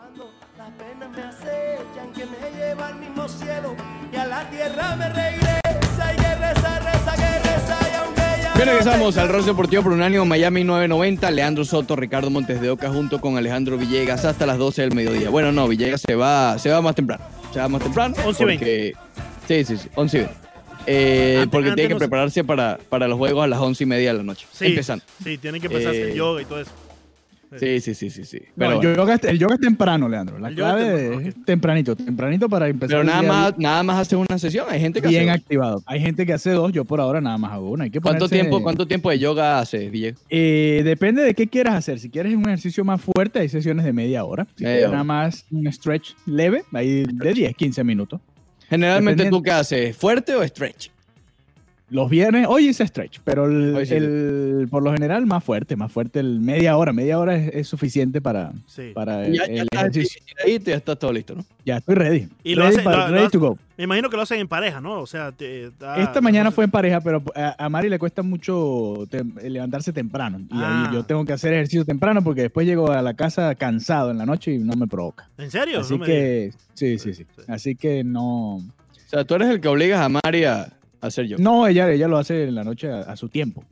Cuando las penas me acechan, que me lleva al mismo cielo y a la tierra me regresa y que reza, reza, que reza y aunque ya Bien, regresamos al Rol Deportivo por Unánimo Miami 990. Leandro Soto, Ricardo Montes de Oca junto con Alejandro Villegas hasta las 12 del mediodía. Bueno, no, Villegas se va, se va más temprano. Se va más temprano. 11 y 20. porque- Sí, sí, sí, 11 y 20. Eh, Antes- porque antes tiene que no se- prepararse para, para los juegos a las 11 y media de la noche. Sí, Empezando. Sí, tienen que empezar a hacer Eh, yoga y todo eso. Sí, sí, sí, sí. sí. No, Pero, el, yoga, es- el yoga es temprano, Leandro. La El yoga es clave temprano, es tempranito, tempranito para empezar. pero nada más, nada más hace una sesión. Hay gente que bien hace dos. activado. Hay gente que hace dos, yo por ahora nada más hago una. Hay que ¿Cuánto ponerse- tiempo, ¿Cuánto tiempo de yoga haces, Villegas? Eh, depende de qué quieras hacer. Si quieres un ejercicio más fuerte, hay sesiones de media hora. Si Media quieres hora. nada más un stretch leve, ahí de 10, 15 minutos. Generalmente, Dependiendo- ¿tú qué haces? ¿Fuerte o stretch? Los viernes, hoy hice stretch, pero el, sí. el- por lo general más fuerte, más fuerte, el media hora. Media hora es, es suficiente para, Sí. para Ya, el ya ejercicio. ahí, ya estás todo listo, ¿no? Ya estoy ready. Y lo ready, hace- para- lo- ready lo- to go. Me imagino que lo hacen en pareja, ¿no? O sea, te, da- Esta mañana no sé. fue en pareja, pero a, a Mari le cuesta mucho tem- levantarse temprano. Y Ah. ahí yo tengo que hacer ejercicio temprano porque después llego a la casa cansado en la noche y no me provoca. ¿En serio? Así No que, sí, sí, sí. Sí. Así que no. O sea, tú eres el que obligas a Mari a hacer yoga. No, ella, ella lo hace en la noche a, a su tiempo.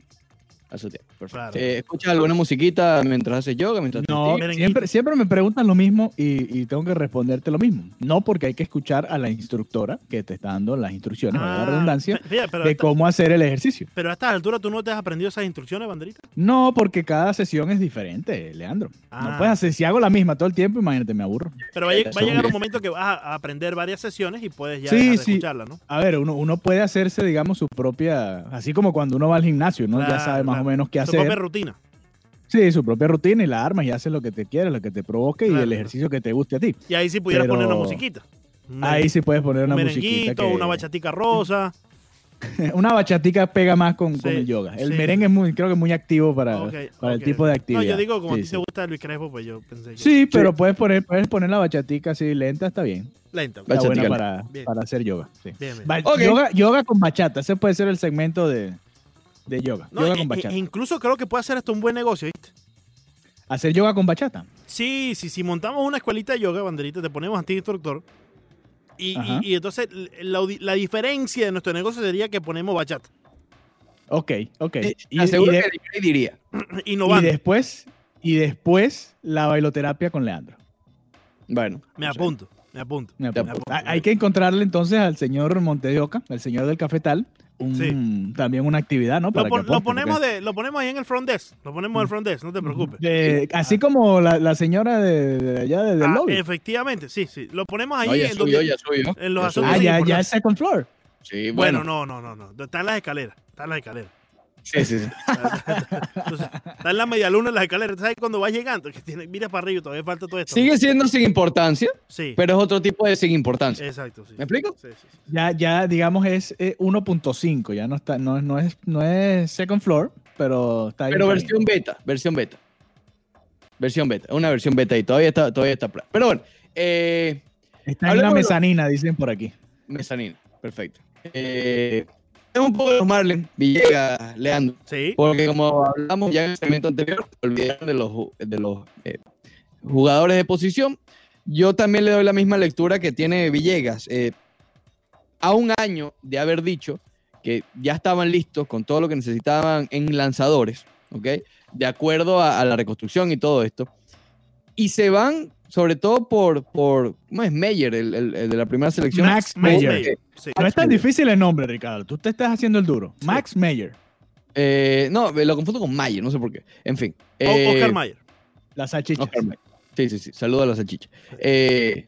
A su tiempo. Perfecto. Claro. Eh, ¿Escuchas alguna musiquita mientras haces yoga? Mientras No, siempre, siempre me preguntan lo mismo y, y tengo que responderte lo mismo. No porque hay que escuchar a la instructora que te está dando las instrucciones, valga la Ah, redundancia, de esta- cómo hacer el ejercicio. pero a estas alturas tú no te has aprendido esas instrucciones, banderita. No, porque cada sesión es diferente, Leandro. Ah. No puedes hacer, si hago la misma todo el tiempo, imagínate, me aburro. Pero va a, va llegar un momento que vas a aprender varias sesiones y puedes ya Sí, dejar de sí. escucharla, ¿no? A ver, uno, uno puede hacerse, digamos, su propia, así como cuando uno va al gimnasio, ¿no? ya Claro, sabe más o menos qué Tu propia hacer. rutina. Sí, su propia rutina y la armas y haces lo que te quieres, lo que te provoque y el ejercicio que te guste a ti. Y ahí sí pudieras Pero- poner una musiquita. Un Ahí sí puedes poner un una musiquita. merenguito, que- una bachatica rosa. una bachatica pega más con, con el yoga. El sí. merengue es muy, creo que es muy activo para, para el tipo de No, actividad. yo digo, como Sí, a ti sí. te gusta Luis Crespo, pues yo pensé que... Sí, pero puedes poner, puedes poner la bachatica así lenta, está bien. Lenta. Está Bachatica buena para, Bien. para hacer yoga. sí. Bien, yoga, yoga con bachata, ese puede ser el segmento de, de yoga. No, yoga e- con e- bachata. incluso creo que puede ser hasta un buen negocio, ¿viste? Hacer yoga con bachata. Sí, sí, si montamos una escuelita de yoga, banderita, te ponemos a ti instructor. Y, Ajá. y- y entonces la, la diferencia de nuestro negocio sería que ponemos bachata. Ok, ok. Eh, Y, aseguro y de- que Disney diría. y después, y después la bailoterapia con Leandro. Bueno, Me apunto, me apunto. Me. Hay- que encontrarle entonces al señor Montedioca, el señor del cafetal, un, también una actividad, ¿no? Lo, Para pon- que lo ponemos porque- de, lo ponemos ahí en el front desk. Lo ponemos en el front desk, no te preocupes. de- así como la, la señora de, de allá de- del Ah, lobby. efectivamente, sí, sí. Lo ponemos ahí no, ya en, subió, donde- ya subió. en los Ya asuntos subió. Ah, ya, ya es second floor. Sí, Bueno, bueno. no, no, no, no. Está en las escaleras. Está en las escaleras. Sí, sí, sí. Entonces, está en la media luna en las escaleras. ¿Sabes cuando vas llegando? Que tiene, mira para arriba todavía falta todo esto. Sigue siendo sin importancia, Sí. pero es otro tipo de sin importancia. Exacto, sí. ¿Me explico? Sí, sí, sí. Ya, ya digamos, es eh, 1.5. Ya no está, no, es- no, es, no es second floor, pero está ahí. Pero versión beta, versión beta. Versión beta, una versión beta y todavía está, todavía está. Pero bueno, eh. Está en la mezanina, dicen por aquí. mezanina, perfecto. Eh, un poco de los Marlins, Villegas, Leandro. Sí. Porque como hablamos ya en el segmento anterior, olvidaron de los, de los eh, jugadores de posición. Yo también le doy la misma lectura que tiene Villegas. Eh, a un año de haber dicho que ya estaban listos con todo lo que necesitaban en lanzadores, ¿ok? De acuerdo a, a la reconstrucción y todo esto. Y se van, sobre todo por, por ¿cómo es? Meyer, el, el- el de la primera selección. Max Meyer. Sí. No es tan difícil el nombre, Ricardo. Tú te estás haciendo el duro. Sí. Max Meyer. Eh, no, lo confundo con Mayer, no sé por qué. En fin. Eh, Oscar Mayer. Las salchichas. Oscar Mayer. Sí, sí, sí. Saludo a la salchicha. Eh,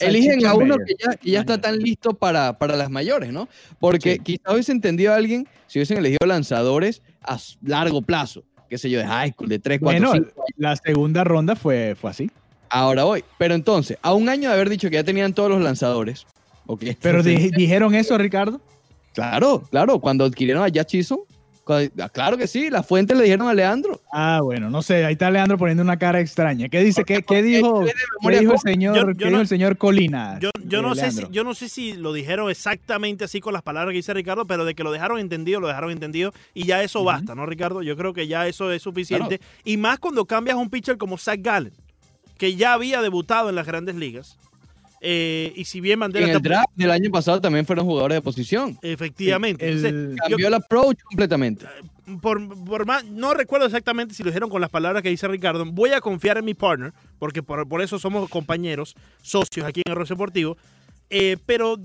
eligen a uno que ya, que ya está tan listo para, para las mayores, ¿no? Porque Sí. quizá hubiese entendido a alguien si hubiesen elegido lanzadores a largo plazo, qué sé yo, de high school, de 3, 4, Bueno, 5. la segunda ronda fue, fue así. Ahora voy. Pero entonces, a un año de haber dicho que ya tenían todos los lanzadores. ok, Pero di- dijeron eso, Ricardo. Claro, claro. Cuando adquirieron a Jack Chisholm, claro que sí, las fuentes le dijeron a Leandro. Ah, bueno, no sé. Ahí está Leandro poniendo una cara extraña. ¿Qué dice? ¿Qué, qué dijo, qué dijo el señor, Yo- yo qué dijo no- el señor Colina? Yo, yo, eh, no sé si, yo no sé si lo dijeron exactamente así con las palabras que dice Ricardo, pero de que lo dejaron entendido, lo dejaron entendido. Y ya eso basta, ¿no, Ricardo? Yo creo que ya eso es suficiente. Y más cuando cambias a un pitcher como Zach Gallen, que ya había debutado en las grandes ligas. Eh, y si bien Bandera En el draft del año pasado también fueron jugadores de posición. efectivamente. El- Entonces, yo- Cambió el approach completamente. por, por más, no recuerdo exactamente si lo dijeron con las palabras que dice Ricardo. Voy a confiar en mi partner, porque por, por eso somos compañeros, socios aquí en Arroz Deportivo. Eh, pero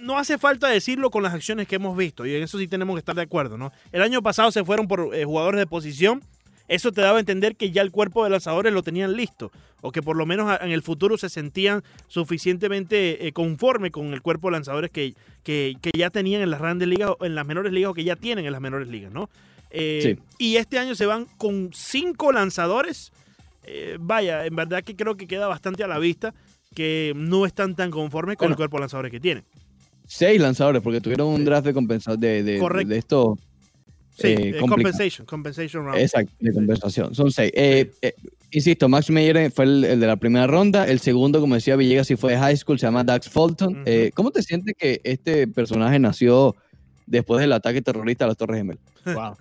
no hace falta decirlo con las acciones que hemos visto, y en eso sí tenemos que estar de acuerdo. ¿no? El año pasado se fueron por eh, jugadores de posición. Eso te daba a entender que ya el cuerpo de lanzadores lo tenían listo, o que por lo menos en el futuro se sentían suficientemente eh, conforme con el cuerpo de lanzadores que, que, que ya tenían en las grandes ligas, o en las menores ligas, o que ya tienen en las menores ligas, ¿no? Eh, Y este año se van con cinco lanzadores. Eh, vaya, en verdad que creo que queda bastante a la vista que no están tan conformes con Bueno. el cuerpo de lanzadores que tienen. Seis lanzadores, porque tuvieron un Sí. draft de compensación de, de, Correcto. de esto. Sí, eh, compensation, compensation round. Exacto, de compensación. Son seis. Eh, eh, insisto, Max Meyer fue el, el de la primera ronda. El segundo, como decía Villegas, sí fue de high school, se llama Dax Fulton. Eh, ¿Cómo te sientes que este personaje nació después del ataque terrorista a las Torres Gemelas? Wow.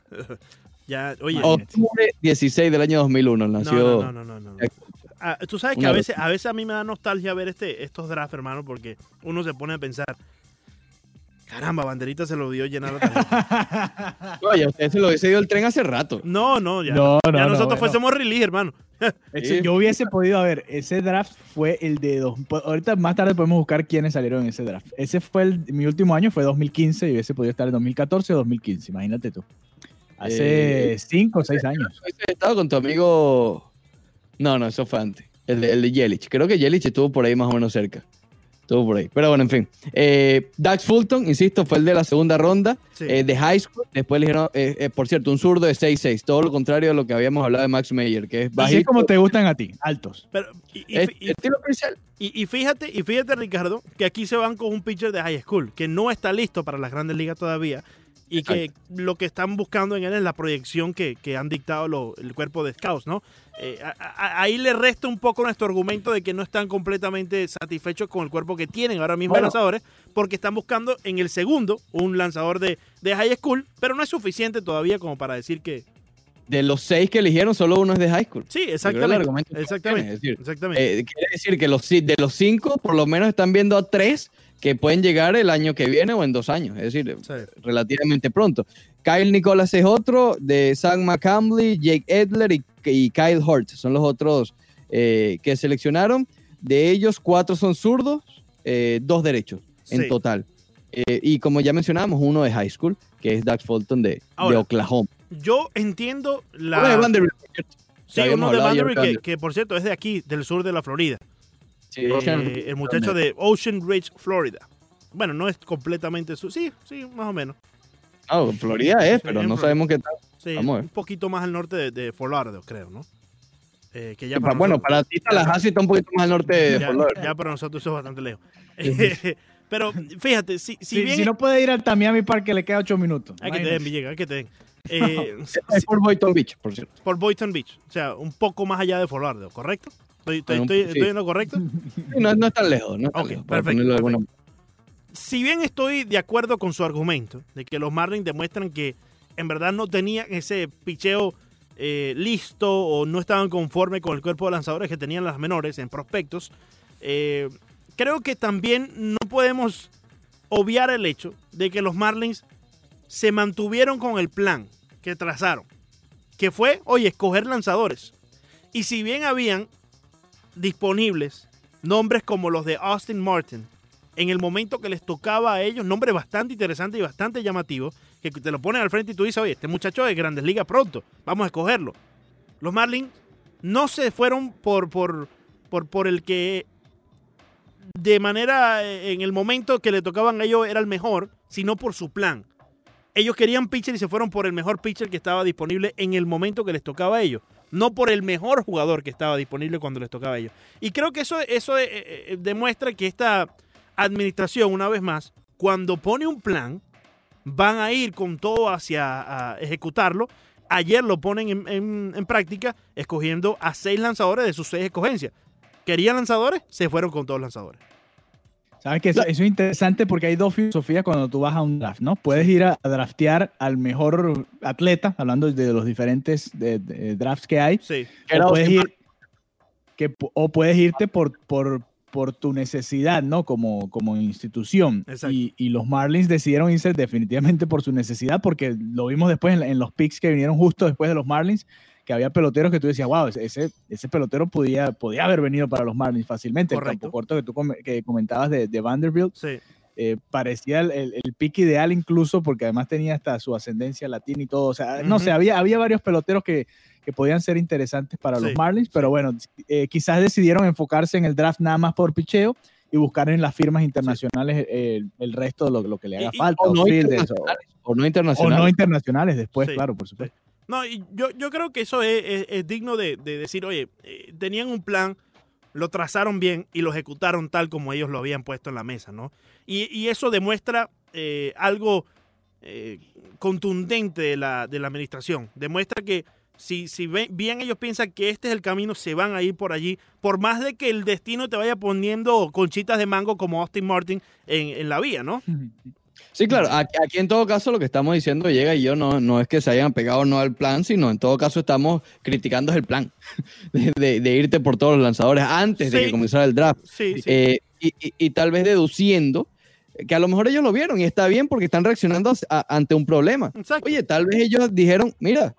Ya, oye. Octubre 16 del año 2001 no, nació. no, no, no, no, no. Ah, tú sabes que a veces, a veces a mí me da nostalgia ver este, estos drafts, hermano, porque uno se pone a pensar, caramba, Banderita se lo dio llenar tarjeta". Oye, usted se lo hubiese ido el tren hace rato. No, no, ya. No, no, ya no, nosotros bueno. fuésemos release, hermano. Sí. Yo hubiese podido, a ver, ese draft fue el de dos. Ahorita más tarde podemos buscar quiénes salieron en ese draft. Ese fue el, mi último año, fue 2015 y hubiese podido estar en 2014 o 2015, imagínate tú. Hace Eh, cinco o seis años. Hubiese estado con tu amigo. No, no, eso fue antes. El de, el de Yelich. Creo que Yelich estuvo por ahí más o menos cerca. Estuvo por ahí. Pero bueno, en fin. Eh, Dax Fulton, insisto, fue el de la segunda ronda Sí. eh, de high school. Después le dijeron, eh, eh, por cierto, un zurdo de 6'6. Todo lo contrario de lo que habíamos hablado de Max Meyer, que es Así bajito. es como te gustan a ti, altos. Pero, y, y- es- y- estilo oficial. Y, y fíjate, y fíjate, Ricardo, que aquí se van con un pitcher de high school que no está listo para las grandes ligas todavía. Y que lo que están buscando en él es la proyección que, que han dictado lo- el cuerpo de scouts, ¿no? Eh, a- a- ahí le resta un poco nuestro argumento de que no están completamente satisfechos con el cuerpo que tienen ahora mismo Bueno. los lanzadores, porque están buscando en el segundo un lanzador de, de high school, pero no es suficiente todavía como para decir que. De los seis que eligieron, solo uno es de high school. Sí, exactamente. Exactamente. tiene, es decir, exactamente. Eh, quiere decir que los, de los cinco, por lo menos están viendo a tres que pueden llegar el año que viene o en dos años. Es decir, Sí. relativamente pronto. Kyle Nicholas es otro, de Sam McCamley, Jake Edler y, y Kyle Hort. Son los otros eh, que seleccionaron. De ellos, cuatro son zurdos, eh, dos derechos en Sí. total. Eh, y como ya mencionábamos, uno de high school, que es Dax Fulton de, Oklahoma. Yo entiendo la. Uno de Vanderbilt. Sí, uno de Vanderbilt, que, que, por cierto es de aquí, del sur de la Florida. Sí, Eh, el muchacho de Ocean Ridge, Florida. Bueno, no es completamente sur. Sí, sí, más o menos. No, Florida es, pero no Florida. sabemos qué tal. Sí, Vamos a ver. un poquito más al norte de, de Fort Lauderdale, creo, ¿no? Eh, que ya Pa- bueno, nosotros- para ti Tallahassee está un poquito más al norte de ya, Fort Lauderdale. ya para nosotros eso es bastante lejos. Pero fíjate, si, si Si, bien... si no puede ir al Tamiami Park, que le queda ocho minutos. hay que te den. Villegas, hay que te den. Eh, si- Es por Boynton Beach, por cierto. por Boynton Beach, o sea, un poco más allá de Fort Lauderdale, ¿correcto? ¿Estoy, estoy, estoy- sí. estoy en lo correcto? No, no es tan lejos, no es tan lejos, perfecto, alguna si bien estoy de acuerdo con su argumento de que los Marlins demuestran que en verdad no tenían ese picheo eh, listo o no estaban conforme con el cuerpo de lanzadores que tenían las menores en prospectos, eh, creo que también no podemos obviar el hecho de que los Marlins se mantuvieron con el plan que trazaron, que fue, oye, escoger lanzadores. Y si bien habían disponibles nombres como los de Austin Martin, en el momento que les tocaba a ellos, nombre bastante interesante y bastante llamativo, que te lo ponen al frente y tú dices, oye, este muchacho de Grandes Ligas pronto, vamos a escogerlo. Los Marlins no se fueron por, por, por, por el que de manera, eh, en el momento que le tocaban a ellos era el mejor, sino por su plan. Ellos querían pitcher y se fueron por el mejor pitcher que estaba disponible en el momento que les tocaba a ellos, no por el mejor jugador que estaba disponible cuando les tocaba a ellos. Y creo que eso, eso eh, eh, demuestra que esta administración, una vez más, cuando pone un plan, van a ir con todo hacia ejecutarlo. Ayer lo ponen en, en- en práctica, escogiendo a seis lanzadores de sus seis escogencias. ¿Querían lanzadores? Se fueron con todos los lanzadores. Sabes que eso, eso es interesante porque hay dos filosofías cuando tú vas a un draft, ¿no? Puedes ir a, a draftear al mejor atleta, hablando de los diferentes de- de drafts que hay, Sí. O puedes ir, que, o puedes irte por, por, por tu necesidad, ¿no? Como, como institución. Exacto. Y, y los Marlins decidieron irse definitivamente por su necesidad, porque lo vimos después en, en los picks que vinieron justo después de los Marlins, que había peloteros que tú decías, wow, ese, ese, pelotero podía, podía haber venido para los Marlins fácilmente. El Correcto. campo corto que tú come- que comentabas de, de Vanderbilt, Sí. eh, parecía el, el, el pick ideal incluso porque además tenía hasta su ascendencia latina y todo. O sea, no Ujú. sé, había, había varios peloteros que, que podían ser interesantes para Sí, los Marlins, pero bueno, eh, quizás decidieron enfocarse en el draft nada más por picheo y buscar en las firmas internacionales eh, el resto de lo, lo que le haga Y- y- falta. O no o, internacionales. O no o internacionales. no internacionales después, Sí, claro, por supuesto. No, y yo, yo creo que eso es, digno de, de decir, oye, eh, tenían un plan, lo trazaron bien y lo ejecutaron tal como ellos lo habían puesto en la mesa, ¿no? Y, y eso demuestra eh, algo eh, contundente de la, de la administración. Demuestra que si, si bien ellos piensan que este es el camino, se van a ir por allí, por más de que el destino te vaya poniendo conchitas de mango como Austin Martin en, en la vía, ¿no? Sí, claro. Aquí, aquí en todo caso lo que estamos diciendo llega y yo no, no es que se hayan pegado o no al plan, sino en todo caso estamos criticando el plan de, de- de irte por todos los lanzadores antes de que comenzara el draft. Sí, sí. Eh, y, y- y tal vez deduciendo que a lo mejor ellos lo vieron y está bien porque están reaccionando a- a- ante un problema. Exacto. Oye, tal vez ellos dijeron, mira,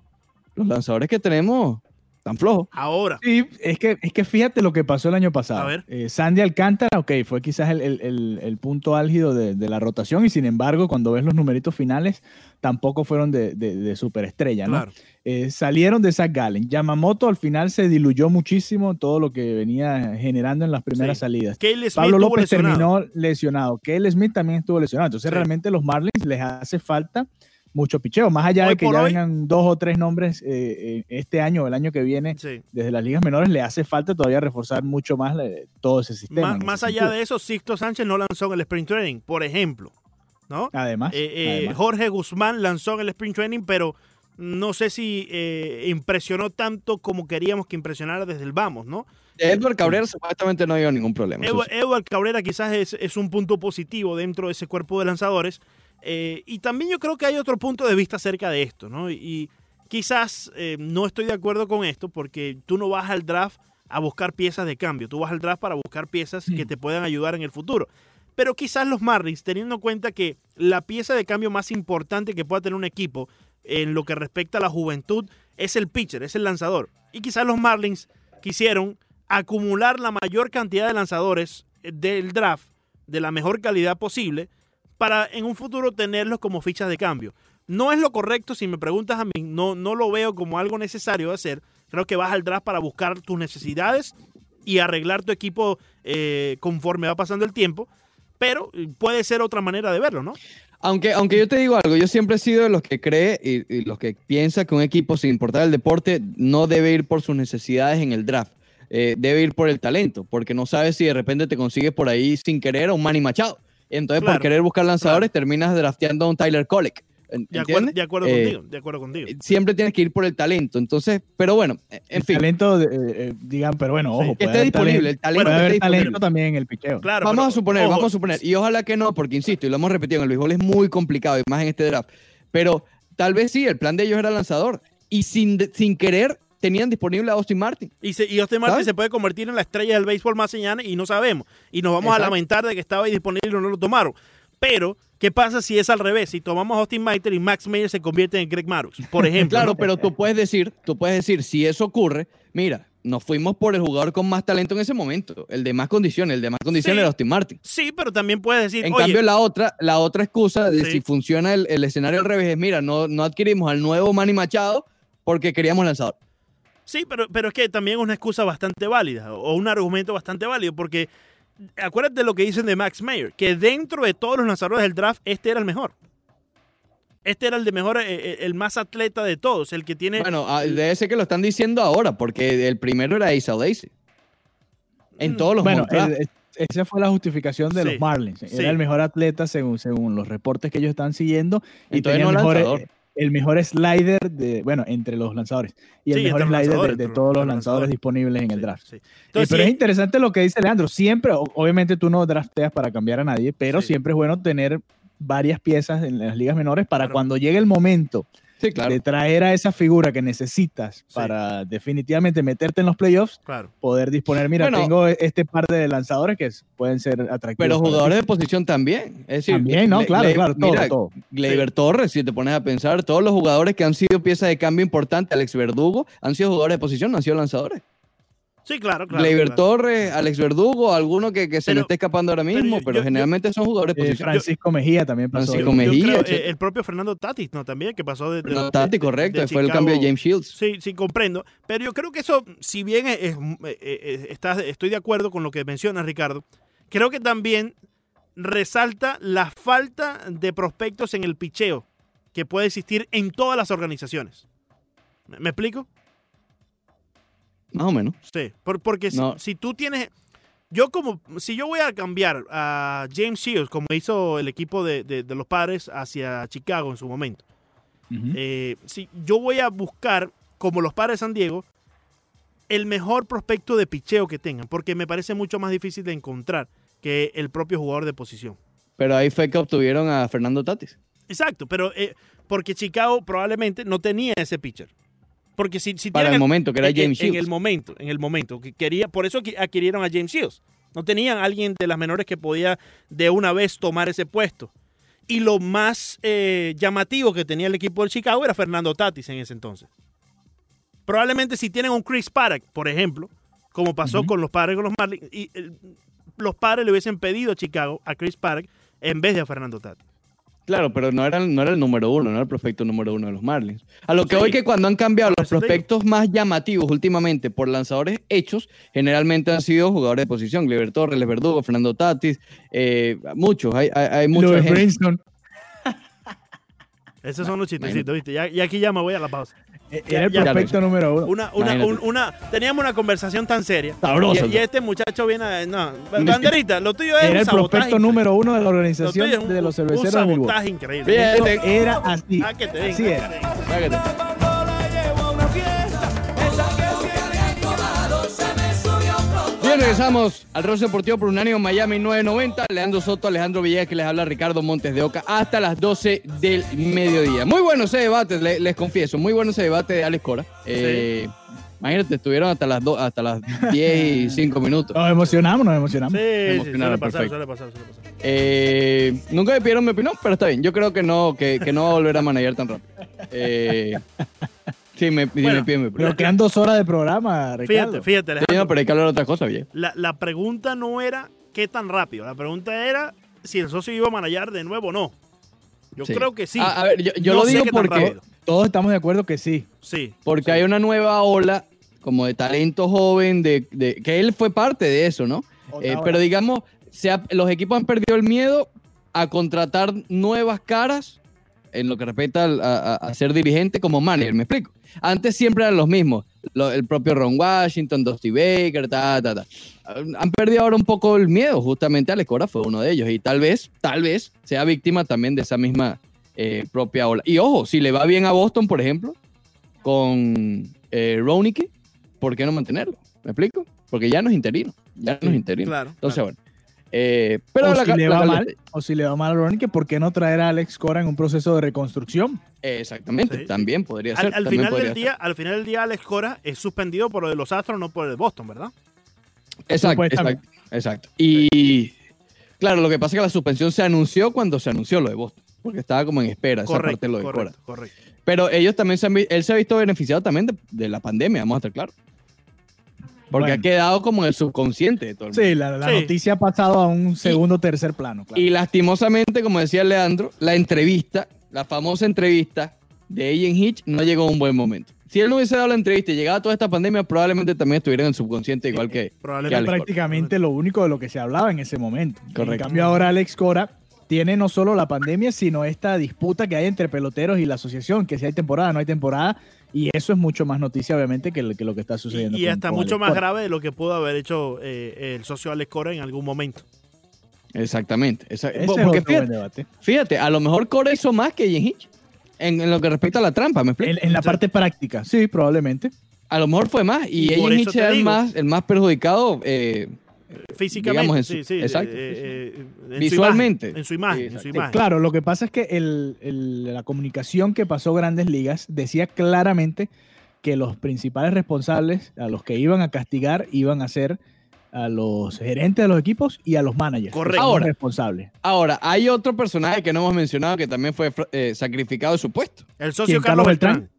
los lanzadores que tenemos están flojos. Ahora, Sí, es que, es que fíjate lo que pasó el año pasado. A ver. Eh, Sandy Alcántara, ok, fue quizás el, el- el- el punto álgido de, de la rotación y sin embargo, cuando ves los numeritos finales, tampoco fueron de, de, de superestrella, ¿no? claro. Eh, salieron de Zach Gallen. Yamamoto al final se diluyó muchísimo todo lo que venía generando en las primeras Sí. salidas. Smith Pablo estuvo López lesionado. terminó lesionado. Kale Smith también estuvo lesionado. Entonces, Sí. realmente los Marlins les hace falta mucho picheo. Más allá Hoy de que ya hoy- vengan dos o tres nombres eh, eh, este año o el año que viene Sí. desde las ligas menores, le hace falta todavía reforzar mucho más eh, todo ese sistema. Más, ese allá sentido. de eso, Sixto Sánchez no lanzó en el sprint training, por ejemplo. ¿no? Además, Eh, eh, además. Jorge Guzmán lanzó en el sprint training, pero no sé si eh, impresionó tanto como queríamos que impresionara desde el vamos, ¿no? Edward Cabrera supuestamente no dio ningún problema. Edward. Edward Cabrera quizás es, es un punto positivo dentro de ese cuerpo de lanzadores. Eh, y también yo creo que hay otro punto de vista acerca de esto, ¿no? Y, y quizás eh, no estoy de acuerdo con esto porque tú no vas al draft a buscar piezas de cambio, tú vas al draft para buscar piezas que te puedan ayudar en el futuro. Pero quizás los Marlins, teniendo en cuenta que la pieza de cambio más importante que pueda tener un equipo en lo que respecta a la juventud es el pitcher, es el lanzador. Y quizás los Marlins quisieron acumular la mayor cantidad de lanzadores eh, del draft de la mejor calidad posible para en un futuro tenerlos como fichas de cambio. No es lo correcto, si me preguntas a mí, no, no lo veo como algo necesario de hacer. Creo que vas al draft para buscar tus necesidades y arreglar tu equipo eh, conforme va pasando el tiempo, pero eh, puede ser otra manera de verlo, ¿no? Aunque, aunque yo te digo algo, yo siempre he sido de los que cree y, los que piensa que un equipo, sin importar el deporte, no debe ir por sus necesidades en el draft. Eh, debe ir por el talento, porque no sabes si de repente te consigues por ahí sin querer a un Manny Machado. Entonces, Claro, por querer buscar lanzadores, terminas drafteando a un Tyler Colleck. ¿en- De, acuerdo, de acuerdo Eh, contigo, de acuerdo contigo. Siempre tienes que ir por el talento. Entonces, pero bueno, en el fin, talento, eh, eh, digan, pero bueno, Sí. ojo, que esté haber disponible, el talento, que haber esté talento disponible. también en el picheo. Claro, vamos pero, a suponer, ojo, vamos a suponer, y ojalá que no, porque insisto, y lo hemos repetido, en el béisbol es muy complicado, y más en este draft, pero tal vez sí, el plan de ellos era lanzador, y sin, sin querer tenían disponible a Austin Martin. Y, se- y Austin Martin ¿Sabes? se puede convertir en la estrella del béisbol más mañana y no sabemos. Y nos vamos a lamentar de que estaba ahí disponible y no lo tomaron. Pero, ¿qué pasa si es al revés? Si tomamos a Austin Martin y Max Meyer se convierte en Greg Maddux, por ejemplo. Claro, pero tú puedes decir, tú puedes decir, si eso ocurre, mira, nos fuimos por el jugador con más talento en ese momento, el de más condiciones, el de más condiciones Sí. era Austin Martin. Sí, pero también puedes decir, En oye, cambio, la otra, la otra excusa de Sí. si funciona el, el escenario al revés es, mira, no, no adquirimos al nuevo Manny Machado porque queríamos lanzador. Sí, pero, pero es que también es una excusa bastante válida o un argumento bastante válido porque acuérdate de lo que dicen de Max Meyer, que dentro de todos los lanzadores del draft, este era el mejor. Este era el de mejor, eh, eh, el más atleta de todos, el que tiene... Bueno, ah, debe ser que lo están diciendo ahora, porque el primero era Asa Lacy. En Mm. todos los Bueno, el- esa fue la justificación de Sí, los Marlins. sí. Era el mejor atleta según, según los reportes que ellos están siguiendo. Y Entonces tenía no el, mejor, lanzador. El mejor slider de, bueno, entre los lanzadores. Y el Sí, mejor slider de, todos los lanzadores disponibles en el draft. sí. Eh, pero es interesante lo que dice Leandro. Siempre, obviamente tú no drafteas para cambiar a nadie, pero siempre es bueno tener varias piezas en las ligas menores para Claro. cuando llegue el momento Sí, claro. de traer a esa figura que necesitas Sí. para definitivamente meterte en los playoffs, Claro. poder disponer, mira, Bueno. tengo este par de lanzadores que pueden ser atractivos. Pero jugadores de posición también. Es decir, También, ¿no? Claro, Gle- claro, todo, mira, todo. Gleyber Torres, si te pones a pensar, todos los jugadores que han sido piezas de cambio importante, Alex Verdugo, han sido jugadores de posición, no han sido lanzadores. Sí, claro, claro. Claro. Torres, Alex Verdugo, alguno que, que se Pero- esté escapando ahora pero mismo, yo- pero yo- generalmente son jugadores Eh. Francisco Mejía también pasó. Francisco Mejía, creo, eh, el propio Fernando Tatis, ¿no? También, que pasó de... de- No, de- Tati, de- correcto, de fue el cambio de. James Shields. Sí, sí, comprendo. Pero yo creo que eso, si bien es, es- está- estoy de acuerdo con lo que mencionas, Ricardo, creo que también resalta la falta de prospectos en el picheo que puede existir en todas las organizaciones. ¿Me, me explico? Más o menos. Sí, por- porque si- No. si, tú tienes... Yo como, si yo voy a cambiar a James Shields, como hizo el equipo de, de- de los padres hacia Chicago en su momento, eh, si yo voy a buscar, como los padres de San Diego, el mejor prospecto de picheo que tengan, porque me parece mucho más difícil de encontrar que el propio jugador de posición. Pero ahí fue que obtuvieron a Fernando Tatis. Exacto, pero eh, porque Chicago probablemente no tenía ese pitcher. Porque si, si Para el momento, que era en- James en, en el momento, en el momento que quería, por eso que adquirieron a James Shields. No tenían a alguien de las menores que podía de una vez tomar ese puesto. Y lo más eh, llamativo que tenía el equipo del Chicago era Fernando Tatis en ese entonces. Probablemente si tienen un Chris Paddock, por ejemplo, como pasó con los padres con los Marlins, y eh, los padres le hubiesen pedido a Chicago a Chris Paddock en vez de a Fernando Tatis. Claro, pero no era, no era el número uno, no era el prospecto número uno de los Marlins. A lo que Sí. hoy que cuando han cambiado los prospectos más llamativos últimamente por lanzadores hechos, generalmente han sido jugadores de posición. Gleyber Torres, Les Verdugo, Fernando Tatis, eh, muchos, hay, hay, hay muchos. Esos son los chistecitos, ¿viste? Y aquí ya me voy a la pausa. Era el ya- prospecto número uno. Una, una, un- una, teníamos una conversación tan seria. Sabroso. Y, y este muchacho viene a. No, banderita, lo tuyo es Era un el prospecto número uno de la Lo organización es un, de los un cerveceros de Milwaukee. sabotaje increíble. Bien. Era así. Ah, que te Así que era. Regresamos al Rosso Deportivo por Unánimo Miami 990. Leandro Soto, Alejandro Villegas, que les habla Ricardo Montes de Oca, hasta las 12 del mediodía. Muy bueno ese debate, le- les, confieso, muy bueno ese debate de Alex Cora. Eh, Imagínate, estuvieron hasta las, do- hasta las 10 y 5 minutos. Nos emocionamos, nos emocionamos. Sí, sí, suele pasar, suele pasar, suele pasar. Eh, nunca me pidieron mi opinión, pero está bien. Yo creo que no, que, que no va a volver a manejar tan rápido. Eh, sí, me, Bueno, me. Pero quedan dos horas de programa, Ricardo. Fíjate, fíjate, Sí, Alejandro. no, pero hay que hablar de otra cosa, bien. la, la pregunta no era qué tan rápido. La pregunta era si el socio iba a manejar de nuevo o no. Yo Sí. creo que sí. Ah, a ver, yo, yo No lo digo porque. Todos estamos de acuerdo que sí. Sí. porque sí. hay una nueva ola como de talento joven, de, de- que él fue parte de eso, ¿no? Eh, pero digamos, se ha- los equipos han perdido el miedo a contratar nuevas caras en lo que respecta a, a- a ser dirigente como manager, ¿me explico? Antes siempre eran los mismos, lo- el propio Ron Washington, Dusty Baker, ta, ta, ta. Han perdido ahora un poco el miedo, justamente Alex Cora fue uno de ellos y tal vez, tal vez sea víctima también de esa misma eh, propia ola. Y ojo, si le va bien a Boston, por ejemplo, con eh, ¿por qué no mantenerlo? ¿Me explico? Porque ya no es interino, ya no es interino. Claro. Entonces, claro. bueno. Eh, pero o, la, si la- le va la- mal, o si le va mal a Ronnie, que ¿por qué no traer a Alex Cora en un proceso de reconstrucción? eh, exactamente, Sí. también podría ser. Al, al también final podría del día, al final del día, Alex Cora es suspendido por lo de los Astros, no por el de Boston, ¿verdad? Exacto, exacto, exacto. Y claro, lo que pasa es que la suspensión se anunció cuando se anunció lo de Boston, porque estaba como en espera esa parte de lo de Cora. correcto, correcto. Pero ellos también se han, él se ha visto beneficiado también de, de la pandemia, vamos a estar claros. Porque Bueno. ha quedado como en el subconsciente de todo el mundo. Sí, la, la Sí. noticia ha pasado a un segundo o tercer plano. claro. Y lastimosamente, como decía Leandro, la entrevista, la famosa entrevista de Ian Hitch no llegó a un buen momento. Si él no hubiese dado la entrevista y llegaba toda esta pandemia, probablemente también estuviera en el subconsciente igual que... Era Probablemente. Alex Cora. prácticamente lo único de lo que se hablaba en ese momento. Correcto. En cambio, ahora Alex Cora tiene no solo la pandemia, sino esta disputa que hay entre peloteros y la asociación, que si hay temporada, no hay temporada, y eso es mucho más noticia, obviamente, que, lo- que lo que está sucediendo. Y, y hasta con mucho Alex más Cora. grave de lo que pudo haber hecho eh, el socio Alex Cora en algún momento. Exactamente. esa- Ese es porque buen fíjate, debate. fíjate, a lo mejor Core hizo más que Ian Hitch en, en lo que respecta a la trampa, ¿me explico? En, en la parte práctica, sí, probablemente. A lo mejor fue más y, Y Hitch era el más, el más perjudicado eh, Físicamente, digamos, en sí, su- sí. exacto, eh, sí, sí. eh, en su Visualmente. imagen, En su imagen, Sí, en su exacto. imagen. Claro, lo que pasa es que el- el- la comunicación que pasó Grandes Ligas decía claramente que los principales responsables a los que iban a castigar iban a ser a los gerentes de los equipos y a los managers. Correcto. Ahora. responsables. Ahora, hay otro personaje que no hemos mencionado que también fue eh, sacrificado de su puesto. El socio ¿Quién, Carlos Carlos Beltrán. Beltrán?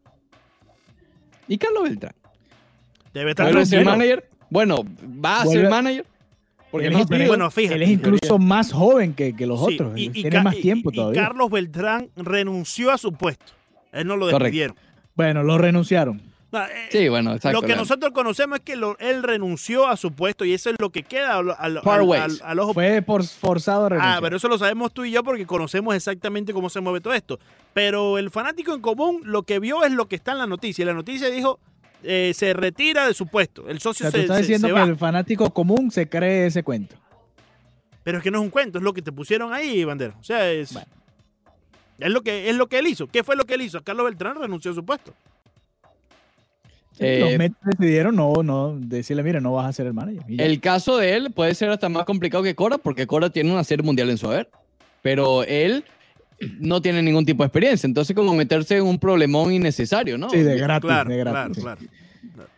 Y Carlos Beltrán. Debe estar ¿Vuelve a ser manager? Bueno, va a ser manager. Porque Él no es- sido. Bueno, fíjate. Él es incluso más joven que, que los Sí, otros. y- tiene más tiempo y todavía. Carlos Beltrán renunció a su puesto. Él no lo Correcto. despidieron. Bueno, lo renunciaron. No, eh, Sí, bueno, exacto. lo que claro. nosotros conocemos es que lo- él renunció a su puesto y eso es lo que queda al, al- al- ways. al- al ojo. Fue por forzado a renunciar. Ah, pero eso lo sabemos tú y yo porque conocemos exactamente cómo se mueve todo esto. Pero el fanático en común lo que vio es lo que está en la noticia. Y la noticia dijo, eh, se retira de su puesto. El o socio sea, tú se, estás se- diciendo se que va. el fanático común se cree ese cuento. Pero es que no es un cuento, es lo que te pusieron ahí, Bandera. O sea, es, Bueno. es, lo que, es lo que él hizo. ¿Qué fue lo que él hizo? Carlos Beltrán renunció a su puesto. Eh, los Mets decidieron no, no, decirle, mira, no vas a ser el manager. El caso de él puede ser hasta más complicado que Cora, porque Cora tiene una serie mundial en su haber. Pero él no tiene ningún tipo de experiencia. Entonces, como meterse en un problemón innecesario, ¿no? sí, de gratis, Claro, de claro, gratis. sí. claro.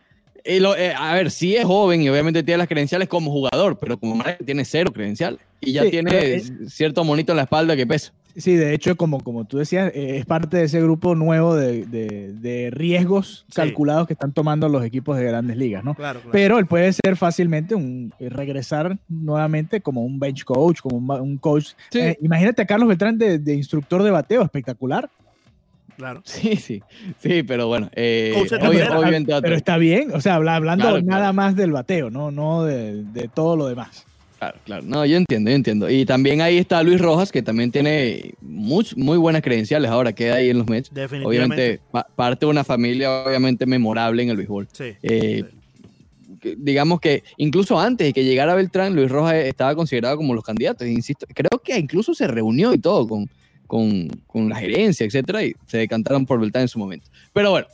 Y lo- eh, a ver, sí es joven y obviamente tiene las credenciales como jugador, pero como manager tiene cero credenciales. Y ya Sí, tiene cierto monito en la espalda que pesa. Sí, de hecho, como, como tú decías, eh, es parte de ese grupo nuevo de, de- de riesgos Sí. calculados que están tomando los equipos de grandes ligas, ¿no? Claro, claro. Pero él puede ser fácilmente un eh, regresar nuevamente como un bench coach, como un, ba- un coach. Sí. Eh, imagínate a Carlos Beltrán de, de instructor de bateo, espectacular. claro. Sí, sí, sí, pero bueno, eh, tercera. obviamente Pero está bien, o sea, habla- hablando Claro, nada claro. más del bateo, no, no de, de todo lo demás. Claro, claro. No, yo entiendo, yo entiendo. Y también ahí está Luis Rojas, que también tiene much- muy buenas credenciales ahora, queda ahí en los Mets. Definitivamente. Obviamente, pa- parte de una familia obviamente memorable en el béisbol. Sí. Eh, sí. digamos que incluso antes de que llegara Beltrán, Luis Rojas estaba considerado como los candidatos. Insisto, creo que incluso se reunió y todo con, con, con la gerencia, etcétera, y se decantaron por Beltrán en su momento. Pero bueno,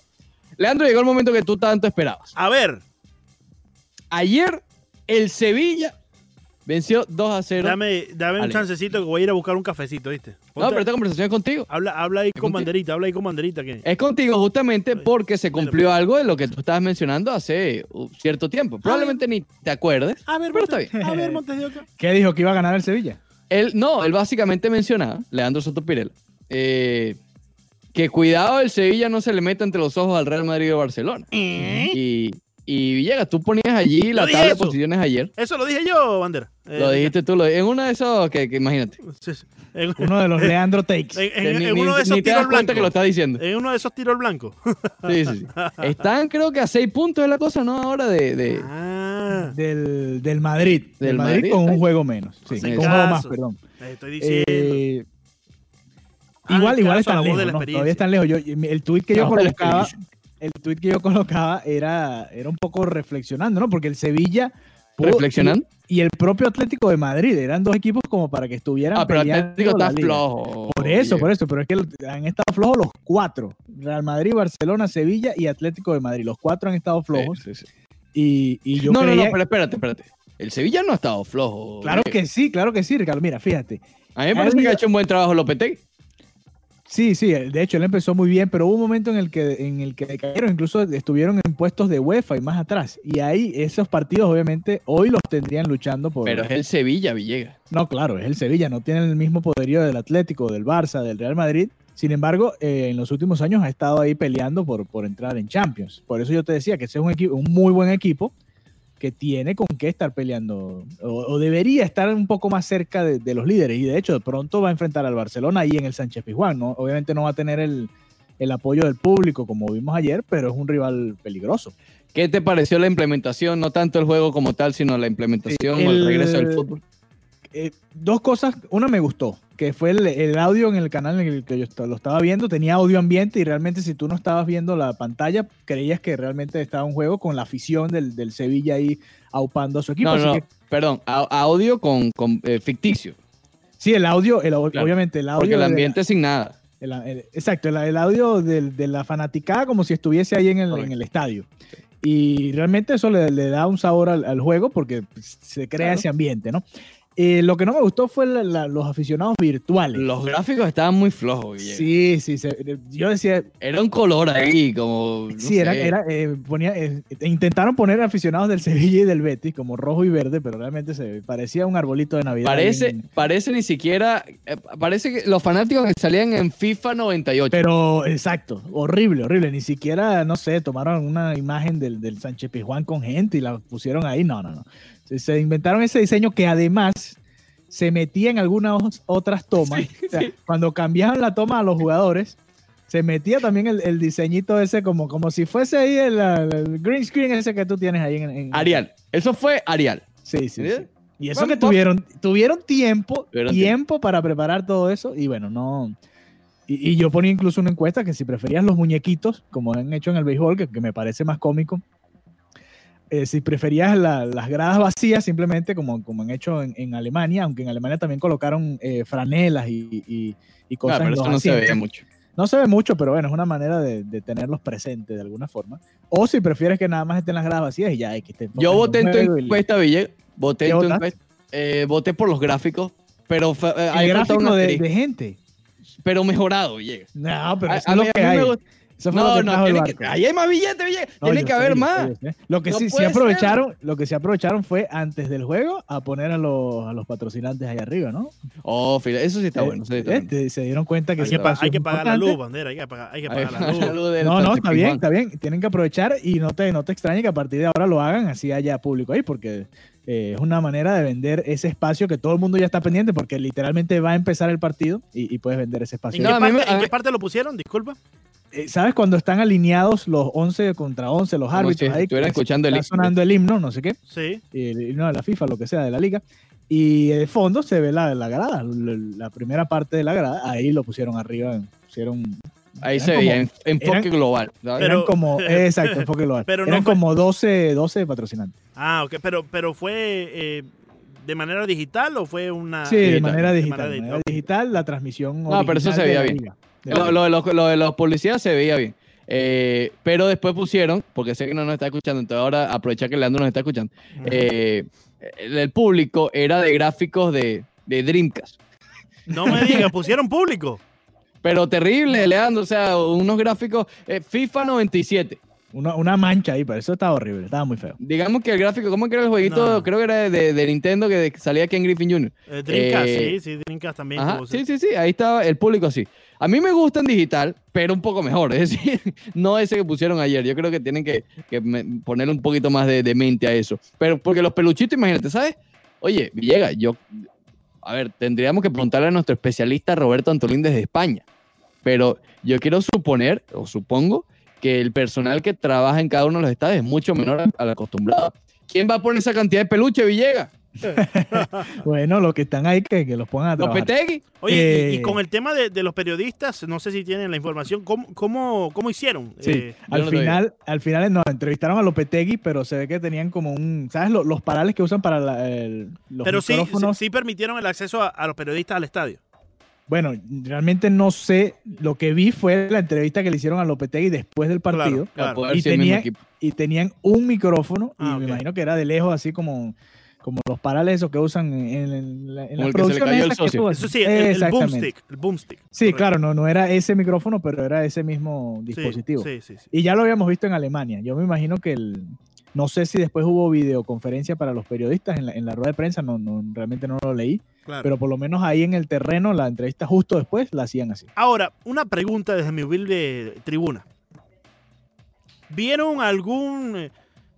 Leandro, llegó el momento que tú tanto esperabas. A ver, Ayer, el Sevilla venció 2 a 0. dame, dame un Ale. chancecito que voy a ir a buscar un cafecito, ¿viste? No, pero esta conversación es contigo. habla, habla ahí con contigo. banderita, habla ahí con banderita. Que... Es contigo justamente porque se cumplió algo de lo que tú estabas mencionando hace uh, cierto tiempo. Probablemente ni te acuerdes, A ver, pero está Montes- bien. A ver, Montes de Oca. ¿Qué dijo que iba a ganar el Sevilla? Él, no, él básicamente mencionaba, Leandro Soto Pirela, eh, que cuidado el Sevilla no se le meta entre los ojos al Real Madrid o Barcelona. Y, y Villegas, tú ponías allí la tabla de posiciones ayer. Eso lo dije yo, Bandera. Eh, Lo dijiste tú, lo, en una de esos que, que imagínate. sí, sí. En, Uno de los Leandro Takes. en- ni, en uno de esos tiros das cuenta blancos. que lo estás diciendo. En uno de esos tiros blancos. Sí, sí, sí. Están creo que a seis puntos de la cosa, ¿no? Ahora de... de- ah, Del, del Madrid. Del, Del Madrid, Madrid, con un juego menos. Sí, con un juego más, perdón. estoy diciendo. Eh, igual, igual caso a la están lejos. Todavía están lejos. Yo, el tweet que yo colocaba. El tweet que yo colocaba era, era un poco reflexionando, ¿no? Porque el Sevilla pudo- reflexionando. y el propio Atlético de Madrid eran dos equipos como para que estuvieran Ah, pero Atlético está liga. flojo. Por eso, por eso, pero es que han estado flojos los cuatro. Real Madrid, Barcelona, Sevilla y Atlético de Madrid. Los cuatro han estado flojos. Sí, sí, sí. Y, y yo no, no, creía... no, pero espérate, espérate. El Sevilla no ha estado flojo. Claro Villegas. que sí, claro que sí, Ricardo. Mira, fíjate. A mí me parece que ha hecho un buen trabajo Lopetegui. Sí, sí, de hecho él empezó muy bien, pero hubo un momento en el que en el que cayeron, incluso estuvieron en puestos de UEFA y más atrás. Y ahí esos partidos obviamente hoy los tendrían luchando por Pero es el Sevilla, Villegas. No, claro, es el Sevilla, no tiene el mismo poderío del Atlético, del Barça, del Real Madrid. Sin embargo, eh, en los últimos años ha estado ahí peleando por, por entrar en Champions. Por eso yo te decía que ese es un, equipo, un muy buen equipo que tiene con qué estar peleando o, o debería estar un poco más cerca de, de los líderes. Y de hecho, de pronto va a enfrentar al Barcelona ahí en el Sánchez Pizjuán. ¿no? Obviamente no va a tener el, el apoyo del público como vimos ayer, pero es un rival peligroso. ¿Qué te pareció la implementación? No tanto el juego como tal, sino la implementación Sí, o el el- regreso del fútbol. eh, dos cosas. Una me gustó, que fue el, el audio en el canal en el que yo lo estaba viendo. Tenía audio ambiente y realmente si tú no estabas viendo la pantalla, creías que realmente estaba un juego con la afición del, del Sevilla ahí aupando a su equipo. No, Así no, que, perdón, a- audio con, con, eh, ficticio. sí, el audio, el, Claro, obviamente el audio. Porque el de- ambiente sin nada. el- exacto, el, audio de la fanaticada como si estuviese ahí en el, en estadio. Y realmente eso le, le da un sabor al, al juego porque se crea Claro. ese ambiente, ¿no? Eh, lo que no me gustó fue la- la- los aficionados virtuales. Los gráficos estaban muy flojos. Sí, sí, se- yo decía, Era un color ahí, como. no sí, era, sé. era, eh, ponía, eh, intentaron poner aficionados del Sevilla y del Betis como rojo y verde, pero realmente se parecía un arbolito de Navidad. Parece, parece ni siquiera. eh, parece que los fanáticos que salían en FIFA 98. Pero, exacto, horrible, horrible. Ni siquiera, no sé, tomaron una imagen del, del Sánchez Pizjuán con gente y la pusieron ahí. No, no, no. Se, inventaron ese diseño que además se metía en algunas otras tomas. O sea, Cuando cambiaban la toma a los jugadores, se metía también el, el diseñito ese como, como si fuese ahí el, el green screen ese que tú tienes ahí en... en- Arial. Eso fue Arial. Sí, sí, ¿Sí? sí. Y eso que tuvieron, tuvieron tiempo, Tuvieron tiempo para preparar todo eso y bueno, no... Y, y yo ponía incluso una encuesta que si preferías los muñequitos, como han hecho en el béisbol, que, que me parece más cómico, eh, si preferías la- las gradas vacías, simplemente como, como han hecho en, en Alemania, aunque en Alemania también colocaron eh, franelas y, y- y Ah, cosas en pero eso no se veía mucho. No se ve mucho, pero bueno, es una manera de, de tenerlos presentes de alguna forma. O si prefieres que nada más estén las gradas vacías y ya hay que enfoques Yo voté en tu encuesta, Ville. Voté ¿Qué en tu votaste? encuesta. Eh, voté por los gráficos. Pero un gráfico de, de gente. Pero mejorado, Ville. No, pero A- eso a es lo a que me hay. gusta- Eso fue lo No, que no, tiene que, ahí hay más billetes, Ville. No, tiene que haber más. sé. Lo que No sí, sí aprovecharon, lo que sí aprovecharon fue antes del juego a poner a los, a los patrocinantes ahí arriba, ¿no? Oh, fíjate, eso sí está Eh, bueno. sí está eh, bueno. se dieron cuenta que Hay ese que, hay que pagar la luz, bandera. Hay que pagar, hay que pagar la luz. la luz del No, no, está bien, está bien. Tienen que aprovechar y no te, no te extrañe que a partir de ahora lo hagan, así haya público ahí, porque eh, es una manera de vender ese espacio que todo el mundo ya está pendiente, porque literalmente va a empezar el partido y, y puedes vender ese espacio. ¿En, No, qué a mí parte, me- a en qué parte lo pusieron? Disculpa. Eh, ¿Sabes cuando están alineados los 11 contra 11, los árbitros si ahí? estuviera que escuchando el está himno. sonando el himno, no sé qué. Sí. el himno de la FIFA, lo que sea, de la liga. Y de fondo se ve la, la grada, la, la primera parte de la grada, ahí lo pusieron arriba, pusieron... Ahí eran se veía en- enfoque eran- global. eran como, exacto, enfoque global. pero no eran fue- como 12, 12 patrocinantes. Ah, ok. Pero, pero fue eh, de manera digital o fue una. sí, de digital, manera de digital. manera De digital, manera ok. digital, la transmisión. No, pero eso se veía bien. liga. De Lo, de los, lo de los policías se veía bien. Eh, pero después pusieron, porque sé que no nos está escuchando, entonces ahora aprovechar que Leandro nos está escuchando. Eh, el, el público era de gráficos de, de Dreamcast. No me digas, pusieron público. Pero terrible, Leandro. O sea, unos gráficos. eh, FIFA 97. Una, una mancha ahí, pero eso estaba horrible, estaba muy feo. Digamos que el gráfico, ¿cómo que era el jueguito? No. Creo que era de, de Nintendo que salía Ken Griffin Jr. Eh, Dreamcast, Eh, sí, sí, Dreamcast también. Ajá, sí, sí, sí, ahí estaba el público así. A mí me gusta en digital, pero un poco mejor, es decir, no ese que pusieron ayer. Yo creo que tienen que, que ponerle un poquito más de, de mente a eso. Pero porque los peluchitos, imagínate, ¿sabes? Oye, Villegas, yo, a ver, tendríamos que preguntarle a nuestro especialista Roberto Antolín desde España. Pero yo quiero suponer, o supongo, que el personal que trabaja en cada uno de los estados es mucho menor al acostumbrado. ¿Quién va a poner esa cantidad de peluche, Villegas? Bueno, los que están ahí, que, que los pongan a trabajar. ¿Lopetegui? Oye, y- y, Eh, con el tema de, de los periodistas, no sé si tienen la información, ¿cómo, cómo, cómo hicieron? Sí, Eh, al no final, al final no, entrevistaron a Lopetegui, pero se ve que tenían como un, ¿sabes? Lo- Los, parales que usan para la- el- los pero sí, sí, micrófonos. sí permitieron el acceso a, a los periodistas al estadio. Bueno, realmente no sé, lo que vi fue la entrevista que le hicieron a Lopetegui después del partido Claro. Para poder Y tenía- equipo. y tenían un micrófono y Ah, me imagino que era de lejos, así como, como los parales esos que usan en, en, la- en Como las el que se le producciones cayó el esas que socio. tú Eso sí, el, el Exactamente. boomstick. El boomstick. Sí, correcto. claro, no, no era ese micrófono, pero era ese mismo Sí, dispositivo. Sí, sí, sí. Y ya lo habíamos visto en Alemania. Yo me imagino que el, no sé si después hubo videoconferencia para los periodistas en la, en la rueda de prensa, no, no, realmente no lo leí, claro. pero por lo menos ahí en el terreno, la entrevista justo después la hacían así. Ahora, una pregunta desde mi humilde tribuna. ¿Vieron algún, eh,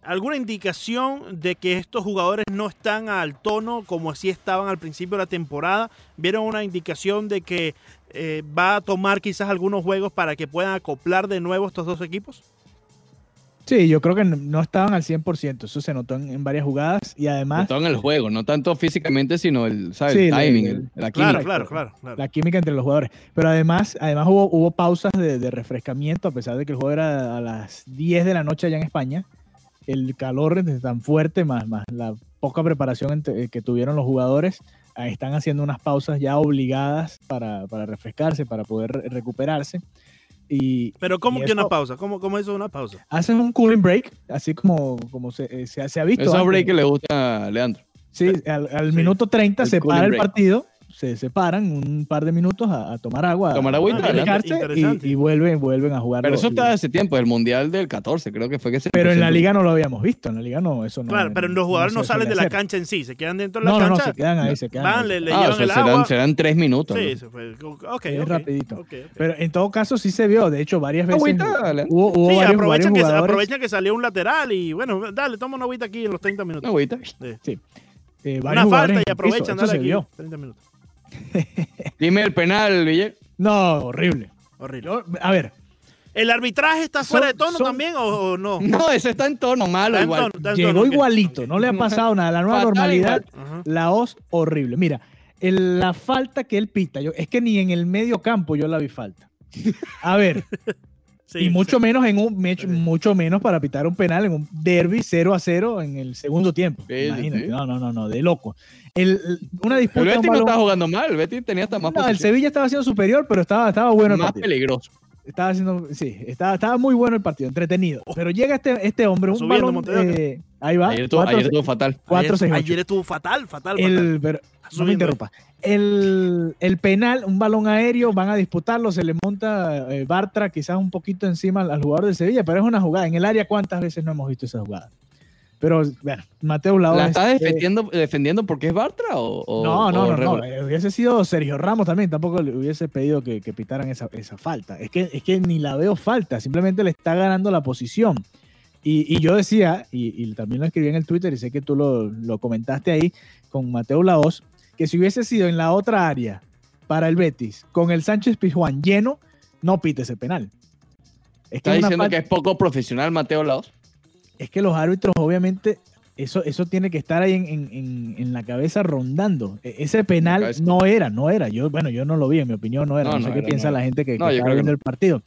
alguna indicación de que estos jugadores no están al tono como así estaban al principio de la temporada? ¿Vieron una indicación de que eh, va a tomar quizás algunos juegos para que puedan acoplar de nuevo estos dos equipos? Sí, yo creo que no- estaban al 100%, eso se notó en, en varias jugadas y además todo en el juego, no tanto físicamente, sino el, ¿sabes? Sí, el el- timing, el- el- la Claro, química. claro, claro. claro. la química entre los jugadores. Pero además, además hubo, hubo pausas de, de refrescamiento, a pesar de que el juego era a las 10 de la noche allá en España. El calor es tan fuerte, más, más la poca preparación entre- que tuvieron los jugadores, están haciendo unas pausas ya obligadas para, para refrescarse, para poder re- recuperarse. Y, Pero ¿cómo y que una pausa? ¿Cómo, cómo es una pausa? Hacen un cooling break, así como, como se, eh, se, se ha visto. Esos antes. break que le gusta a Leandro. Sí, al, al Sí. minuto 30 El se para el break. partido, se separan un par de minutos a, a tomar agua, Tomar a refrescarse Interesante. y, y vuelven, vuelven a jugar. Pero eso está hace tiempo, el Mundial del 14, creo que fue que se Pero en la liga no lo habíamos visto, en la liga no, eso no. Claro, pero los jugadores no, salen de la hacer. cancha en sí, se quedan dentro de la No, no, no, cancha. se quedan ahí, se quedan van, ahí. le, le Ah, llevan o sea, el serán, agua. serán tres minutos. Sí, ¿no? se fue. Ok, Es ok, rapidito. Pero en todo caso sí se vio, de hecho varias veces Agüita, hubo, hubo Sí, varios, aprovechan varios que, aprovechan que salió un lateral y bueno, dale, toma una agüita aquí en los 30 minutos. Una agüita. eh, varios Una falta y aprovechan, eso dale se aquí. vio. 30 minutos. Dime el penal, Ville. No, horrible. Horrible. A ver, ¿El arbitraje está fuera Son- de tono son- también o, o no? No, ese está en tono malo Está en igual. tono, está en llegó tono, igualito, no le ha pasado nada, la nueva Fatal normalidad, igual. La OS horrible. Mira, el- la falta que él pita, yo, es que ni en el medio campo yo la vi falta. A ver, Sí, y mucho sí. menos en un mecho- Sí. mucho menos para pitar un penal en un derby 0 a 0 en el segundo tiempo. Sí, Imagínate. sí. No, no, no, no, de loco. El, el- una El disputa un Betis no estaba jugando mal, el Betis tenía hasta más No, el. Sevilla estaba siendo superior, pero estaba, estaba bueno el más peligroso. Estaba haciendo, sí, estaba, estaba muy bueno el partido, entretenido. Pero llega este, este hombre, un Subiendo balón, eh, ahí va, Ayer estuvo, cuatro- ayer estuvo fatal. cuatro, ayer, seis, ayer estuvo fatal, fatal, fatal. el, pero, no me interrumpa. El, el penal, un balón aéreo, van a disputarlo, se le monta eh, Bartra quizás un poquito encima al, al jugador del Sevilla, pero es una jugada. En el área, ¿cuántas veces no hemos visto esa jugada? Pero, bueno, Mateo Laos. ¿La estás eh, defendiendo, defendiendo porque es Bartra o, o- no, no, o no, no, eh, Hubiese sido Sergio Ramos también. Tampoco le hubiese pedido que, que pitaran esa, esa falta. Es que, es que ni la veo falta. Simplemente le está ganando la posición. Y, y yo decía, y, y también lo escribí en el Twitter, y sé que tú lo, lo comentaste ahí con Mateo Laos, que si hubiese sido en la otra área para el Betis, con el Sánchez Pizjuán lleno, no pite ese penal. Es que, ¿Estás es una diciendo falta- que es poco profesional Mateo Laos? Es que los árbitros, obviamente, eso, eso tiene que estar ahí en, en- en- la cabeza rondando. E- Ese penal no era, no era. Yo, bueno, yo no lo vi, en mi opinión no era. No, No, sé no qué era, piensa la gente que, que viendo el partido.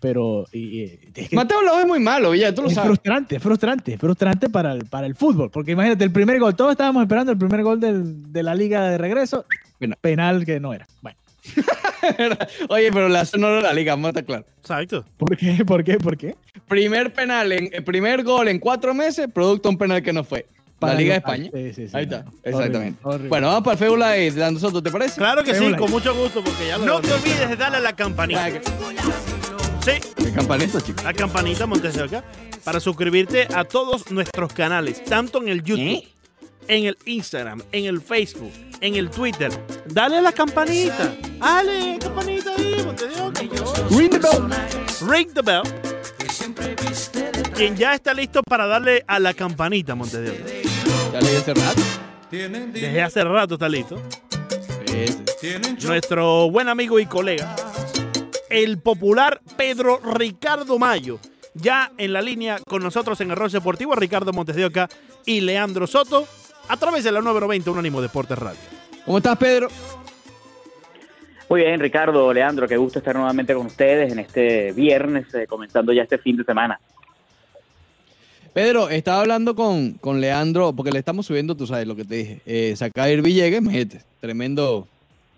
Pero y, y- es que Mateo Laos es muy malo, Villa, tú lo es sabes. frustrante, es frustrante, frustrante para el, para el fútbol. Porque imagínate, el primer gol, todos estábamos esperando el primer gol del- de la liga de regreso. Penal. Penal que no era. Bueno, Oye, pero la no era la liga, vamos a estar claro. Exacto. ¿por qué? ¿Por qué? ¿Por qué? Primer penal, en, el primer gol en cuatro meses, producto de un penal que no fue. Para la Liga de local. España. Sí, sí, sí, Ahí está, exactamente. Horrible. Bueno, vamos para el Fébula de Dando Soto, ¿te parece? Claro que sí, con mucho gusto, porque ya lo No te olvides de darle a la campanita. Sí, El campanito, chicos. la campanita Montes de Oca para suscribirte a todos nuestros canales, tanto en el YouTube, ¿Eh? En el Instagram, en el Facebook, en el Twitter. Dale a la campanita. Dale, campanita ahí, Montes de Oca. Ring the bell. Ring the bell. Quien ya está listo para darle a la campanita, Montes de Oca. Ya leí hace rato. Desde hace rato está listo. Nuestro buen amigo y colega, el popular Pedro Ricardo Mayo, ya en la línea con nosotros en Arroz Deportivo, Ricardo Montes de Oca y Leandro Soto, a través de la 990 Unánimo Deportes Radio. ¿Cómo estás, Pedro? Muy bien, Ricardo, Leandro, qué gusto estar nuevamente con ustedes en este viernes, eh, comenzando ya este fin de semana. Pedro, estaba hablando con, con Leandro, porque le estamos subiendo, tú sabes lo que te dije. Eh, Sacair Villegas, imagínate, tremendo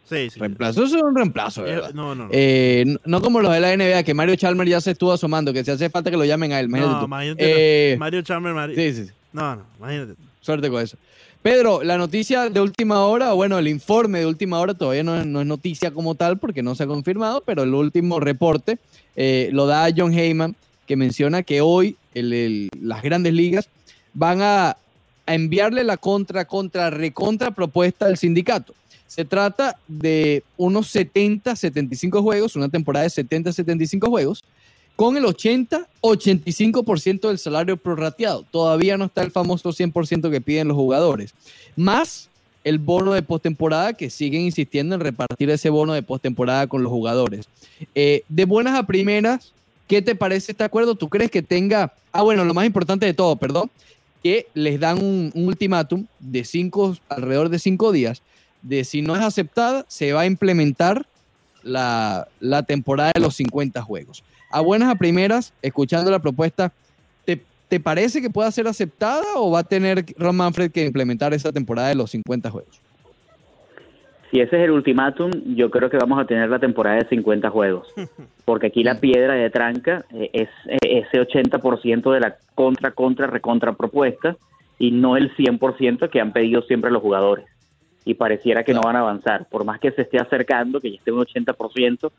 Sí, sí. reemplazo. Eso es un reemplazo, Eh, ¿verdad? No, no, no. Eh, no, no como los de la NBA, que Mario Chalmers ya se estuvo asomando, que si hace falta que lo llamen a él. Imagínate no, tú. imagínate. Eh, Mario Chalmers, Mario. sí, sí, sí. No, no, imagínate. Suerte con eso. Pedro, la noticia de última hora, bueno, el informe de última hora todavía no, es- no es noticia como tal porque no se ha confirmado, pero el último reporte eh, lo da John Heyman, que menciona que hoy las grandes ligas van a, a enviarle la contra, contra, recontra propuesta al sindicato. Se trata de unos 70, 75 juegos, una temporada de 70, 75 juegos, con el 80-85% del salario prorrateado. Todavía no está el famoso 100% que piden los jugadores. Más el bono de postemporada, que siguen insistiendo en repartir ese bono de postemporada con los jugadores. Eh, de buenas a primeras, ¿qué te parece este acuerdo? ¿Tú crees que tenga... Ah, bueno, lo más importante de todo, perdón, que les dan un, ultimátum de cinco, alrededor de cinco días, de si no es aceptada, se va a implementar la temporada de los 50 juegos. A buenas a primeras, escuchando la propuesta, ¿te, te parece que pueda ser aceptada o va a tener Ron Manfred que implementar esa temporada de los 50 juegos? si ese es el ultimátum, yo creo que vamos a tener la temporada de 50 juegos. Porque aquí la piedra de tranca eh, es eh, ese 80% de la contra, contra, recontra propuesta y no el 100% que han pedido siempre los jugadores. Y pareciera que no van a avanzar. Por más que se esté acercando, que ya esté un 80%,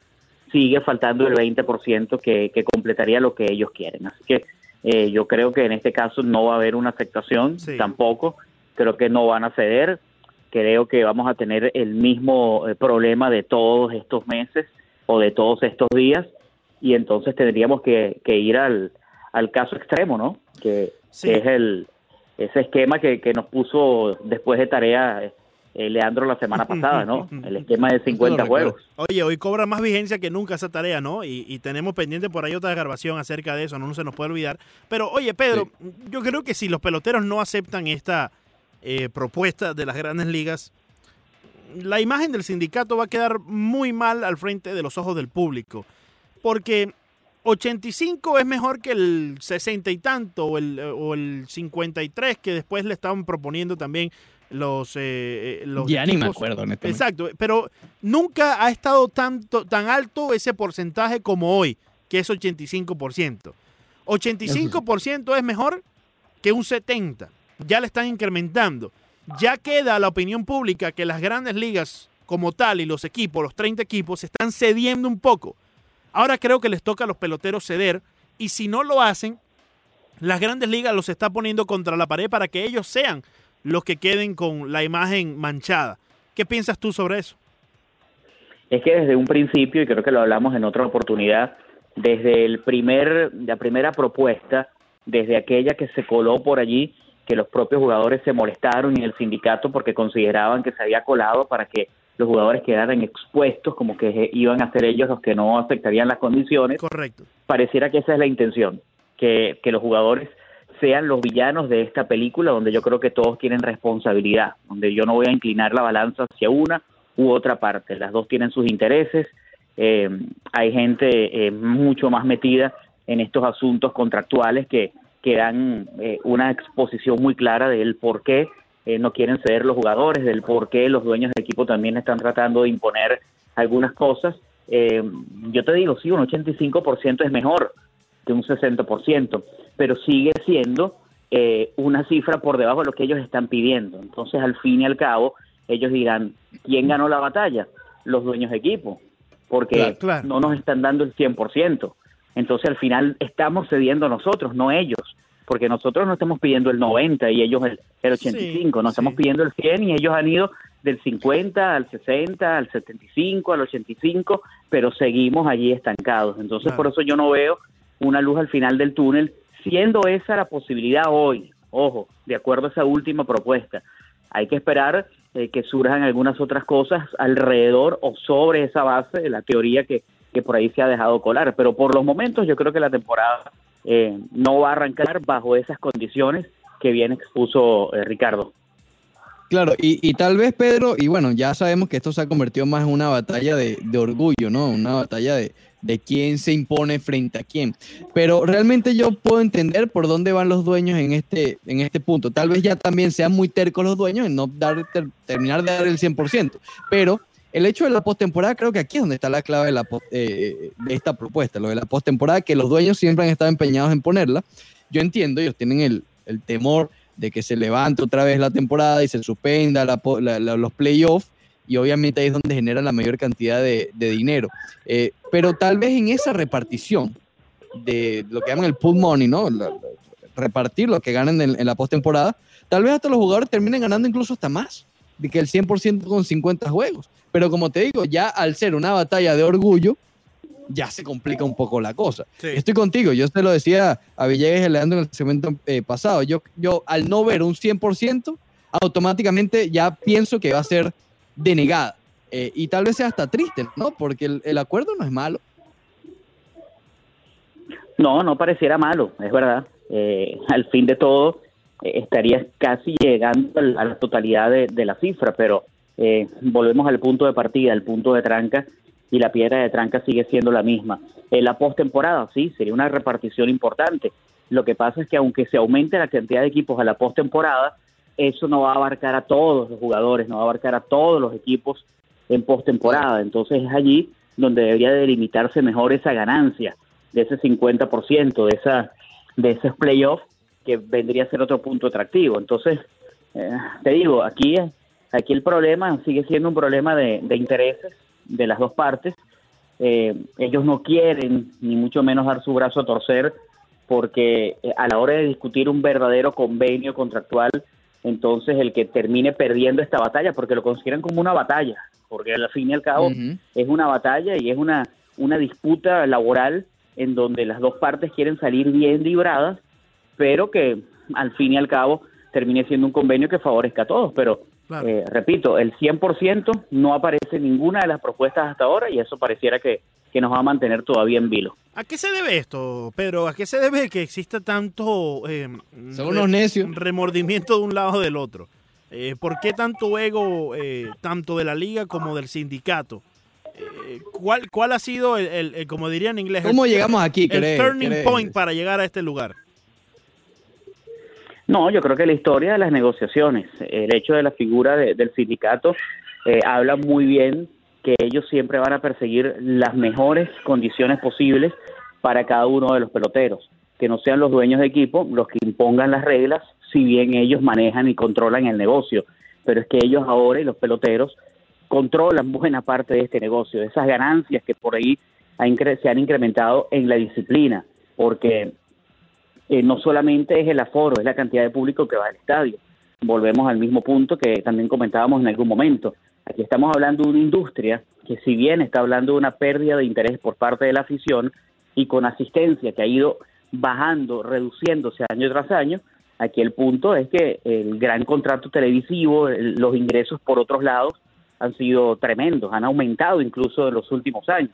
sigue faltando el 20% que, que completaría lo que ellos quieren. Así que eh, yo creo que en este caso no va a haber una aceptación Sí. tampoco. Creo que no van a ceder. Creo que vamos a tener el mismo eh, problema de todos estos meses o de todos estos días. Y entonces tendríamos que, que ir al, al caso extremo, ¿no? Que, Sí. que es el ese esquema que, que nos puso después de tarea eh, Leandro la semana pasada, ¿no? El esquema de 50 recuerdo. juegos. Oye, hoy cobra más vigencia que nunca esa tarea, ¿no? Y, y tenemos pendiente por ahí otra grabación acerca de eso, no se nos puede olvidar. Pero, oye, Pedro, yo creo que si los peloteros no aceptan esta eh, propuesta de las grandes ligas, la imagen del sindicato va a quedar muy mal al frente de los ojos del público. Porque 85 es mejor que el 60 y tanto o el, o el 53 que después le estaban proponiendo también los, eh, eh, los ya ni me equipos. acuerdo, honestamente. Exacto, pero nunca ha estado tanto, tan alto ese porcentaje como hoy, que es 85%. 85% es mejor que un 70%. Ya le están incrementando. Ya queda la opinión pública que las grandes ligas como tal y los equipos, los 30 equipos, se están cediendo un poco. Ahora creo que les toca a los peloteros ceder y si no lo hacen, las grandes ligas los está poniendo contra la pared para que ellos sean los que queden con la imagen manchada. ¿Qué piensas tú sobre eso? Es que desde un principio, y creo que lo hablamos en otra oportunidad, desde el primer, la primera propuesta, desde aquella que se coló por allí, que los propios jugadores se molestaron y el sindicato porque consideraban que se había colado para que los jugadores quedaran expuestos, como que iban a ser ellos los que no aceptarían las condiciones, Correcto. pareciera que esa es la intención, que, que los jugadores sean los villanos de esta película, donde yo creo que todos tienen responsabilidad, donde yo no voy a inclinar la balanza hacia una u otra parte, las dos tienen sus intereses, eh, hay gente eh, mucho más metida en estos asuntos contractuales que, que dan eh, una exposición muy clara del por qué eh, no quieren ceder los jugadores, del por qué los dueños del equipo también están tratando de imponer algunas cosas. Eh, yo te digo, sí, un 85% es mejor que un 60%, pero sigue siendo eh, una cifra por debajo de lo que ellos están pidiendo. Entonces, al fin y al cabo, ellos dirán, ¿quién ganó la batalla? Los dueños de equipo, porque Claro, claro. no nos están dando el 100%. Entonces, al final, estamos cediendo nosotros, no ellos, porque nosotros no estamos pidiendo el 90 y ellos el, el 85, no sí. estamos pidiendo el 100 y ellos han ido del 50 al 60, al 75, al 85, pero seguimos allí estancados. Entonces, Claro. por eso yo no veo una luz al final del túnel, siendo esa la posibilidad hoy, ojo, de acuerdo a esa última propuesta. Hay que esperar eh, que surjan algunas otras cosas alrededor o sobre esa base de la teoría que, que por ahí se ha dejado colar, pero por los momentos yo creo que la temporada eh, no va a arrancar bajo esas condiciones que bien expuso eh, Ricardo. Claro, y, y tal vez Pedro, y bueno, ya sabemos que esto se ha convertido más en una batalla de, de orgullo, ¿no? Una batalla de, de quién se impone frente a quién. Pero realmente yo puedo entender por dónde van los dueños en este, en este punto. Tal vez ya también sean muy tercos los dueños en no dar, ter- terminar de dar el 100%. Pero el hecho de la postemporada, creo que aquí es donde está la clave de, la, eh, de esta propuesta, lo de la postemporada, que los dueños siempre han estado empeñados en ponerla. Yo entiendo, ellos tienen el, el temor de que se levante otra vez la temporada y se suspenda la la- la- los playoffs, y obviamente ahí es donde genera la mayor cantidad de, de dinero. Eh, pero tal vez en esa repartición de lo que llaman el pool money, ¿no? La- la- repartir lo que ganan en, en la postemporada, tal vez hasta los jugadores terminen ganando incluso hasta más de que el 100% con 50 juegos. Pero como te digo, ya al ser una batalla de orgullo, ya se complica un poco la cosa. Sí. Estoy contigo, yo te lo decía a Villegas y Leandro en el segmento eh, pasado. Yo, yo, al no ver un 100%, automáticamente ya pienso que va a ser denegada. Eh, y tal vez sea hasta triste, ¿no? Porque el, el acuerdo no es malo. No, no pareciera malo, es verdad. Eh, al fin de todo, eh, estarías casi llegando al- a la totalidad de, de la cifra, pero eh, volvemos al punto de partida, al punto de tranca, y la piedra de tranca sigue siendo la misma. En la postemporada, sí, sería una repartición importante. Lo que pasa es que aunque se aumente la cantidad de equipos a la postemporada, eso no va a abarcar a todos los jugadores, no va a abarcar a todos los equipos en postemporada. Entonces es allí donde debería delimitarse mejor esa ganancia de ese 50%, de, esa, de esos playoffs, que vendría a ser otro punto atractivo. Entonces, eh, te digo, aquí, aquí el problema sigue siendo un problema de, de intereses de las dos partes. Eh, ellos no quieren ni mucho menos dar su brazo a torcer porque eh, a la hora de discutir un verdadero convenio contractual, entonces el que termine perdiendo esta batalla, porque lo consideran como una batalla, porque al fin y al cabo es una batalla y es una, una disputa laboral en donde las dos partes quieren salir bien libradas, pero que al fin y al cabo termine siendo un convenio que favorezca a todos. Pero, Claro. eh, repito, el 100% no aparece en ninguna de las propuestas hasta ahora y eso pareciera que, que nos va a mantener todavía en vilo. ¿A qué se debe esto, Pedro? ¿A qué se debe que exista tanto eh, Son unos necios. remordimiento de un lado o del otro? Eh, ¿Por qué tanto ego, eh, tanto de la liga como del sindicato? Eh, ¿cuál, ¿Cuál ha sido, el, el- el- como diría en inglés, el- ¿Cómo llegamos aquí? el turning point para llegar a este lugar? No, yo creo que la historia de las negociaciones, el hecho de la figura de- del sindicato, eh, habla muy bien que ellos siempre van a perseguir las mejores condiciones posibles para cada uno de los peloteros, que no sean los dueños de equipo los que impongan las reglas, si bien ellos manejan y controlan el negocio, pero es que ellos ahora y los peloteros controlan buena parte de este negocio, de esas ganancias que por ahí se han incrementado en la disciplina, porque eh, no solamente es el aforo, es la cantidad de público que va al estadio. Volvemos al mismo punto que también comentábamos en algún momento. Aquí estamos hablando de una industria que si bien está hablando de una pérdida de interés por parte de la afición y con asistencia que ha ido bajando, reduciéndose año tras año, aquí el punto es que el gran contrato televisivo, el- los ingresos por otros lados han sido tremendos, han aumentado incluso en los últimos años.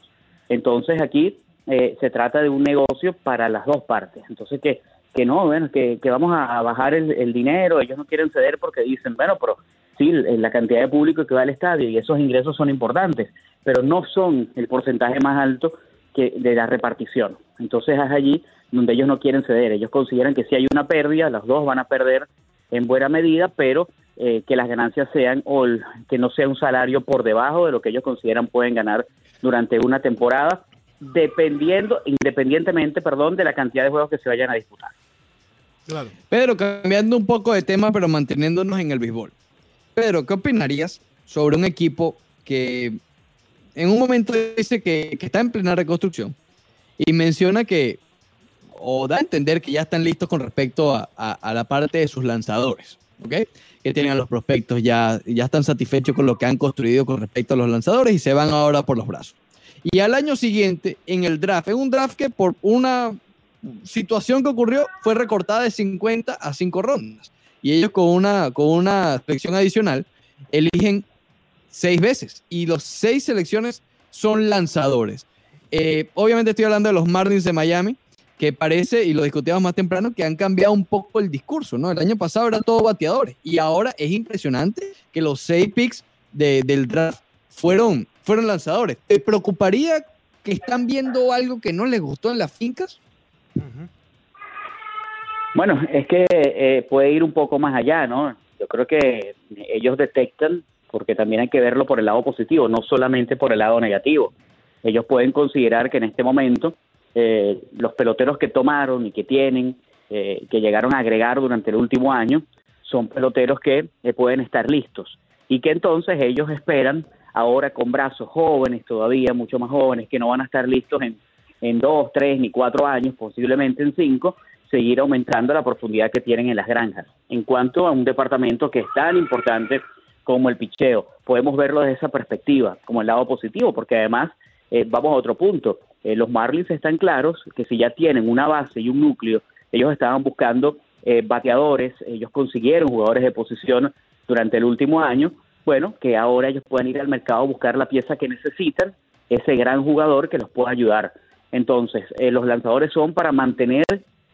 Entonces aquí eh, se trata de un negocio para las dos partes. Entonces que, que no, bueno, que, que vamos a, bajar el, dinero, ellos no quieren ceder porque dicen, bueno, pero sí, la cantidad de público que va al estadio y esos ingresos son importantes, pero no son el porcentaje más alto que de la repartición. Entonces es allí donde ellos no quieren ceder. Ellos consideran que si hay una pérdida, los dos van a perder en buena medida, pero eh, que las ganancias sean o que no sea un salario por debajo de lo que ellos consideran pueden ganar durante una temporada, dependiendo, independientemente, perdón, de la cantidad de juegos que se vayan a disputar. Claro. Pedro, cambiando un poco de tema, pero manteniéndonos en el béisbol. Pedro, ¿qué opinarías sobre un equipo que en un momento dice que, que está en plena reconstrucción y menciona que, o da a entender que ya están listos con respecto a, a- a la parte de sus lanzadores, ¿ok? Que tienen a los prospectos, ya, ya están satisfechos con lo que han construido con respecto a los lanzadores y se van ahora por los brazos. Y al año siguiente, en el draft, en un draft que por una situación que ocurrió fue recortada de 50 a 5 rondas. Y ellos con una, con una selección adicional eligen seis veces. Y los seis selecciones son lanzadores. Eh, obviamente estoy hablando de los Marlins de Miami, que parece, y lo discutíamos más temprano, que han cambiado un poco el discurso, ¿no? El año pasado era todo bateadores. Y ahora es impresionante que los seis picks de- del draft fueron, fueron lanzadores. ¿Te preocuparía que están viendo algo que no les gustó en las fincas? Bueno, es que eh, puede ir un poco más allá, ¿no? Yo creo que ellos detectan, porque también hay que verlo por el lado positivo, no solamente por el lado negativo. Ellos pueden considerar que en este momento eh, los peloteros que tomaron y que tienen, eh, que llegaron a agregar durante el último año, son peloteros que eh, pueden estar listos y que entonces ellos esperan ahora con brazos jóvenes todavía, mucho más jóvenes, que no van a estar listos en, en dos, tres ni cuatro años, posiblemente en cinco, seguir aumentando la profundidad que tienen en las granjas. En cuanto a un departamento que es tan importante como el picheo, podemos verlo desde esa perspectiva, como el lado positivo, porque además eh, vamos a otro punto. Eh, los Marlins están claros que si ya tienen una base y un núcleo, ellos estaban buscando eh, bateadores, ellos consiguieron jugadores de posición durante el último año, bueno, que ahora ellos pueden ir al mercado a buscar la pieza que necesitan, ese gran jugador que los pueda ayudar. Entonces, eh, los lanzadores son para mantener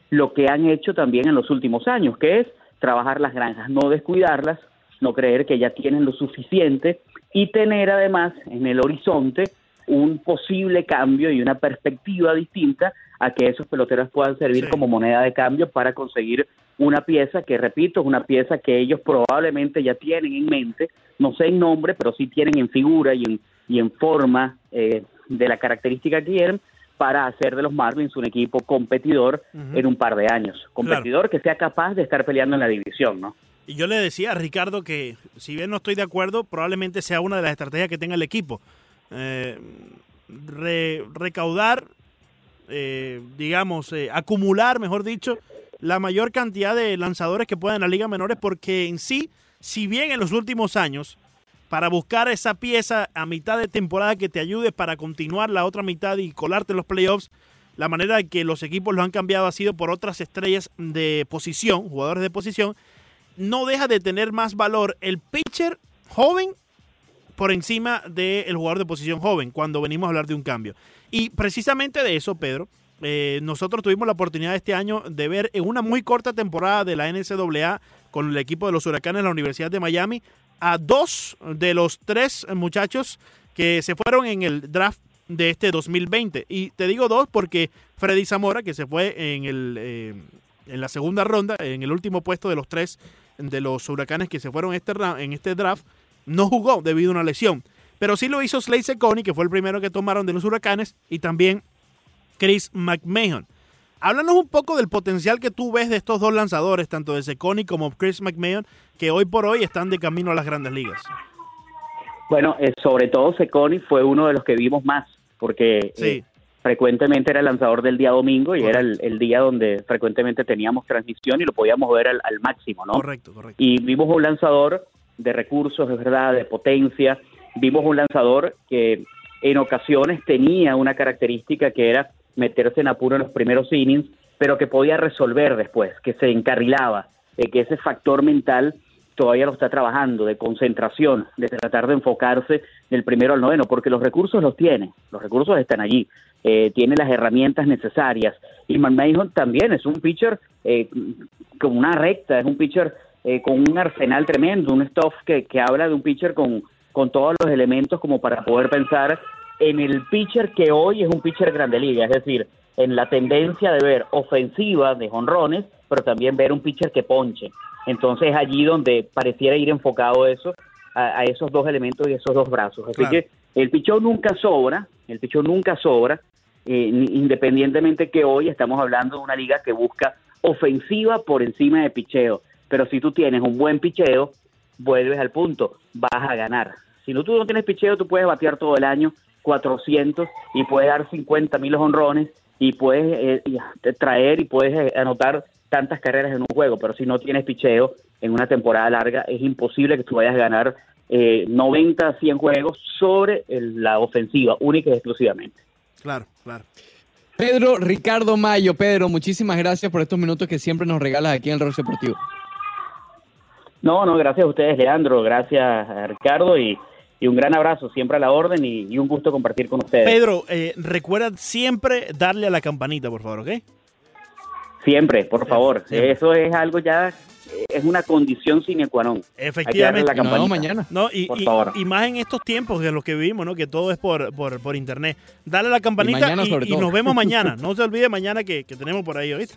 lo que han hecho también en los últimos años, que es trabajar las granjas, no descuidarlas, no creer que ya tienen lo suficiente y tener además en el horizonte un posible cambio y una perspectiva distinta a que esos peloteros puedan servir Sí. como moneda de cambio para conseguir una pieza que, repito, es una pieza que ellos probablemente ya tienen en mente, no sé en nombre, pero sí tienen en figura y en, y en forma eh, de la característica que quieren para hacer de los Marlins un equipo competidor en un par de años. Competidor que sea capaz de estar peleando en la división, ¿no? Y yo le decía a Ricardo que, si bien no estoy de acuerdo, probablemente sea una de las estrategias que tenga el equipo. Eh, re- recaudar, eh, digamos, eh, acumular, mejor dicho, la mayor cantidad de lanzadores que puedan en la Liga Menores, porque en sí, si bien en los últimos años, para buscar esa pieza a mitad de temporada que te ayude para continuar la otra mitad y colarte los playoffs, la manera que los equipos lo han cambiado ha sido por otras estrellas de posición, jugadores de posición, no deja de tener más valor el pitcher joven por encima del jugador de posición joven cuando venimos a hablar de un cambio. Y precisamente de eso, Pedro, eh, nosotros tuvimos la oportunidad este año de ver en una muy corta temporada de la NCAA con el equipo de los Huracanes de la Universidad de Miami a dos de los tres muchachos que se fueron en el draft de este 2020. Y te digo dos porque Freddy Zamora, que se fue en, el, eh, en la segunda ronda, en el último puesto de los tres de los huracanes que se fueron este en este draft, no jugó debido a una lesión. Pero sí lo hizo Slade Seconi, que fue el primero que tomaron de los huracanes, y también Chris McMahon. Háblanos un poco del potencial que tú ves de estos dos lanzadores, tanto de Seconi como Chris McMahon, que hoy por hoy están de camino a las grandes ligas. Bueno, eh, sobre todo Seconi fue uno de los que vimos más, porque Sí. eh, frecuentemente era el lanzador del día domingo y era el día donde frecuentemente teníamos transmisión y lo podíamos ver al, al máximo, ¿no? Correcto, correcto. Y vimos un lanzador de recursos, es verdad, de potencia. Vimos un lanzador que en ocasiones tenía una característica que era meterse en apuro en los primeros innings, pero que podía resolver después, que se encarrilaba, eh, que ese factor mental todavía lo está trabajando, de concentración, de tratar de enfocarse del primero al noveno, porque los recursos los tiene, los recursos están allí, eh, tiene las herramientas necesarias. Y McMahon también es un pitcher eh, con una recta, es un pitcher eh, con un arsenal tremendo, un stuff que, que habla de un pitcher con, con todos los elementos como para poder pensar en el pitcher que hoy es un pitcher grande liga, es decir, en la tendencia de ver ofensiva de jonrones, pero también ver un pitcher que ponche. Entonces es allí donde pareciera ir enfocado eso, a, a esos dos elementos y esos dos brazos. Así Claro. que el pichón nunca sobra, el pichón nunca sobra, eh, independientemente que hoy estamos hablando de una liga que busca ofensiva por encima de picheo. Pero si tú tienes un buen picheo, vuelves al punto, vas a ganar. Si no, tú no tienes picheo, tú puedes batear todo el año 400 y puedes dar 50 mil honrones y puedes eh, traer y puedes eh, anotar tantas carreras en un juego, pero si no tienes picheo en una temporada larga, es imposible que tú vayas a ganar eh, 90, 100 juegos sobre la ofensiva, única y exclusivamente. Claro, claro. Pedro Ricardo Mayo. Pedro, muchísimas gracias por estos minutos que siempre nos regalas aquí en el Rock Deportivo. No, no, gracias a ustedes, Leandro, gracias a Ricardo y, y un gran abrazo, siempre a la orden y, y un gusto compartir con ustedes. Pedro, eh, recuerda siempre darle a la campanita, por favor, ¿ok? Siempre, por favor. siempre. Eso es algo ya, es una condición sine qua non. Hay que darle Efectivamente. la campanita. mañana. No, y, Por y- favor. y más en estos tiempos en los que vivimos, ¿no? Que todo es por, por, por internet. Dale la campanita y, nos vemos mañana. No se olvide mañana que, que tenemos por ahí, ¿oíste?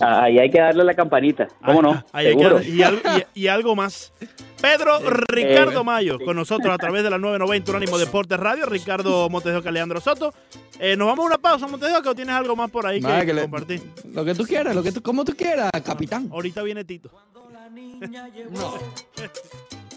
Ah, Ahí hay que darle la campanita. ¿Cómo Ah, no? ah, ahí hay que Seguro. dar- y, algo, y- y algo más. Pedro Ricardo eh, Mayo, con nosotros a través de la 990 Unánimo Deportes Radio. Ricardo Montes de Oca, Leandro Soto. Eh, nos vamos a una pausa, Montes de Oca, o tienes algo más por ahí que, que le- compartir. Lo que tú quieras, lo que tú, como tú quieras, capitán. Ahorita viene Tito. La niña llegó. No.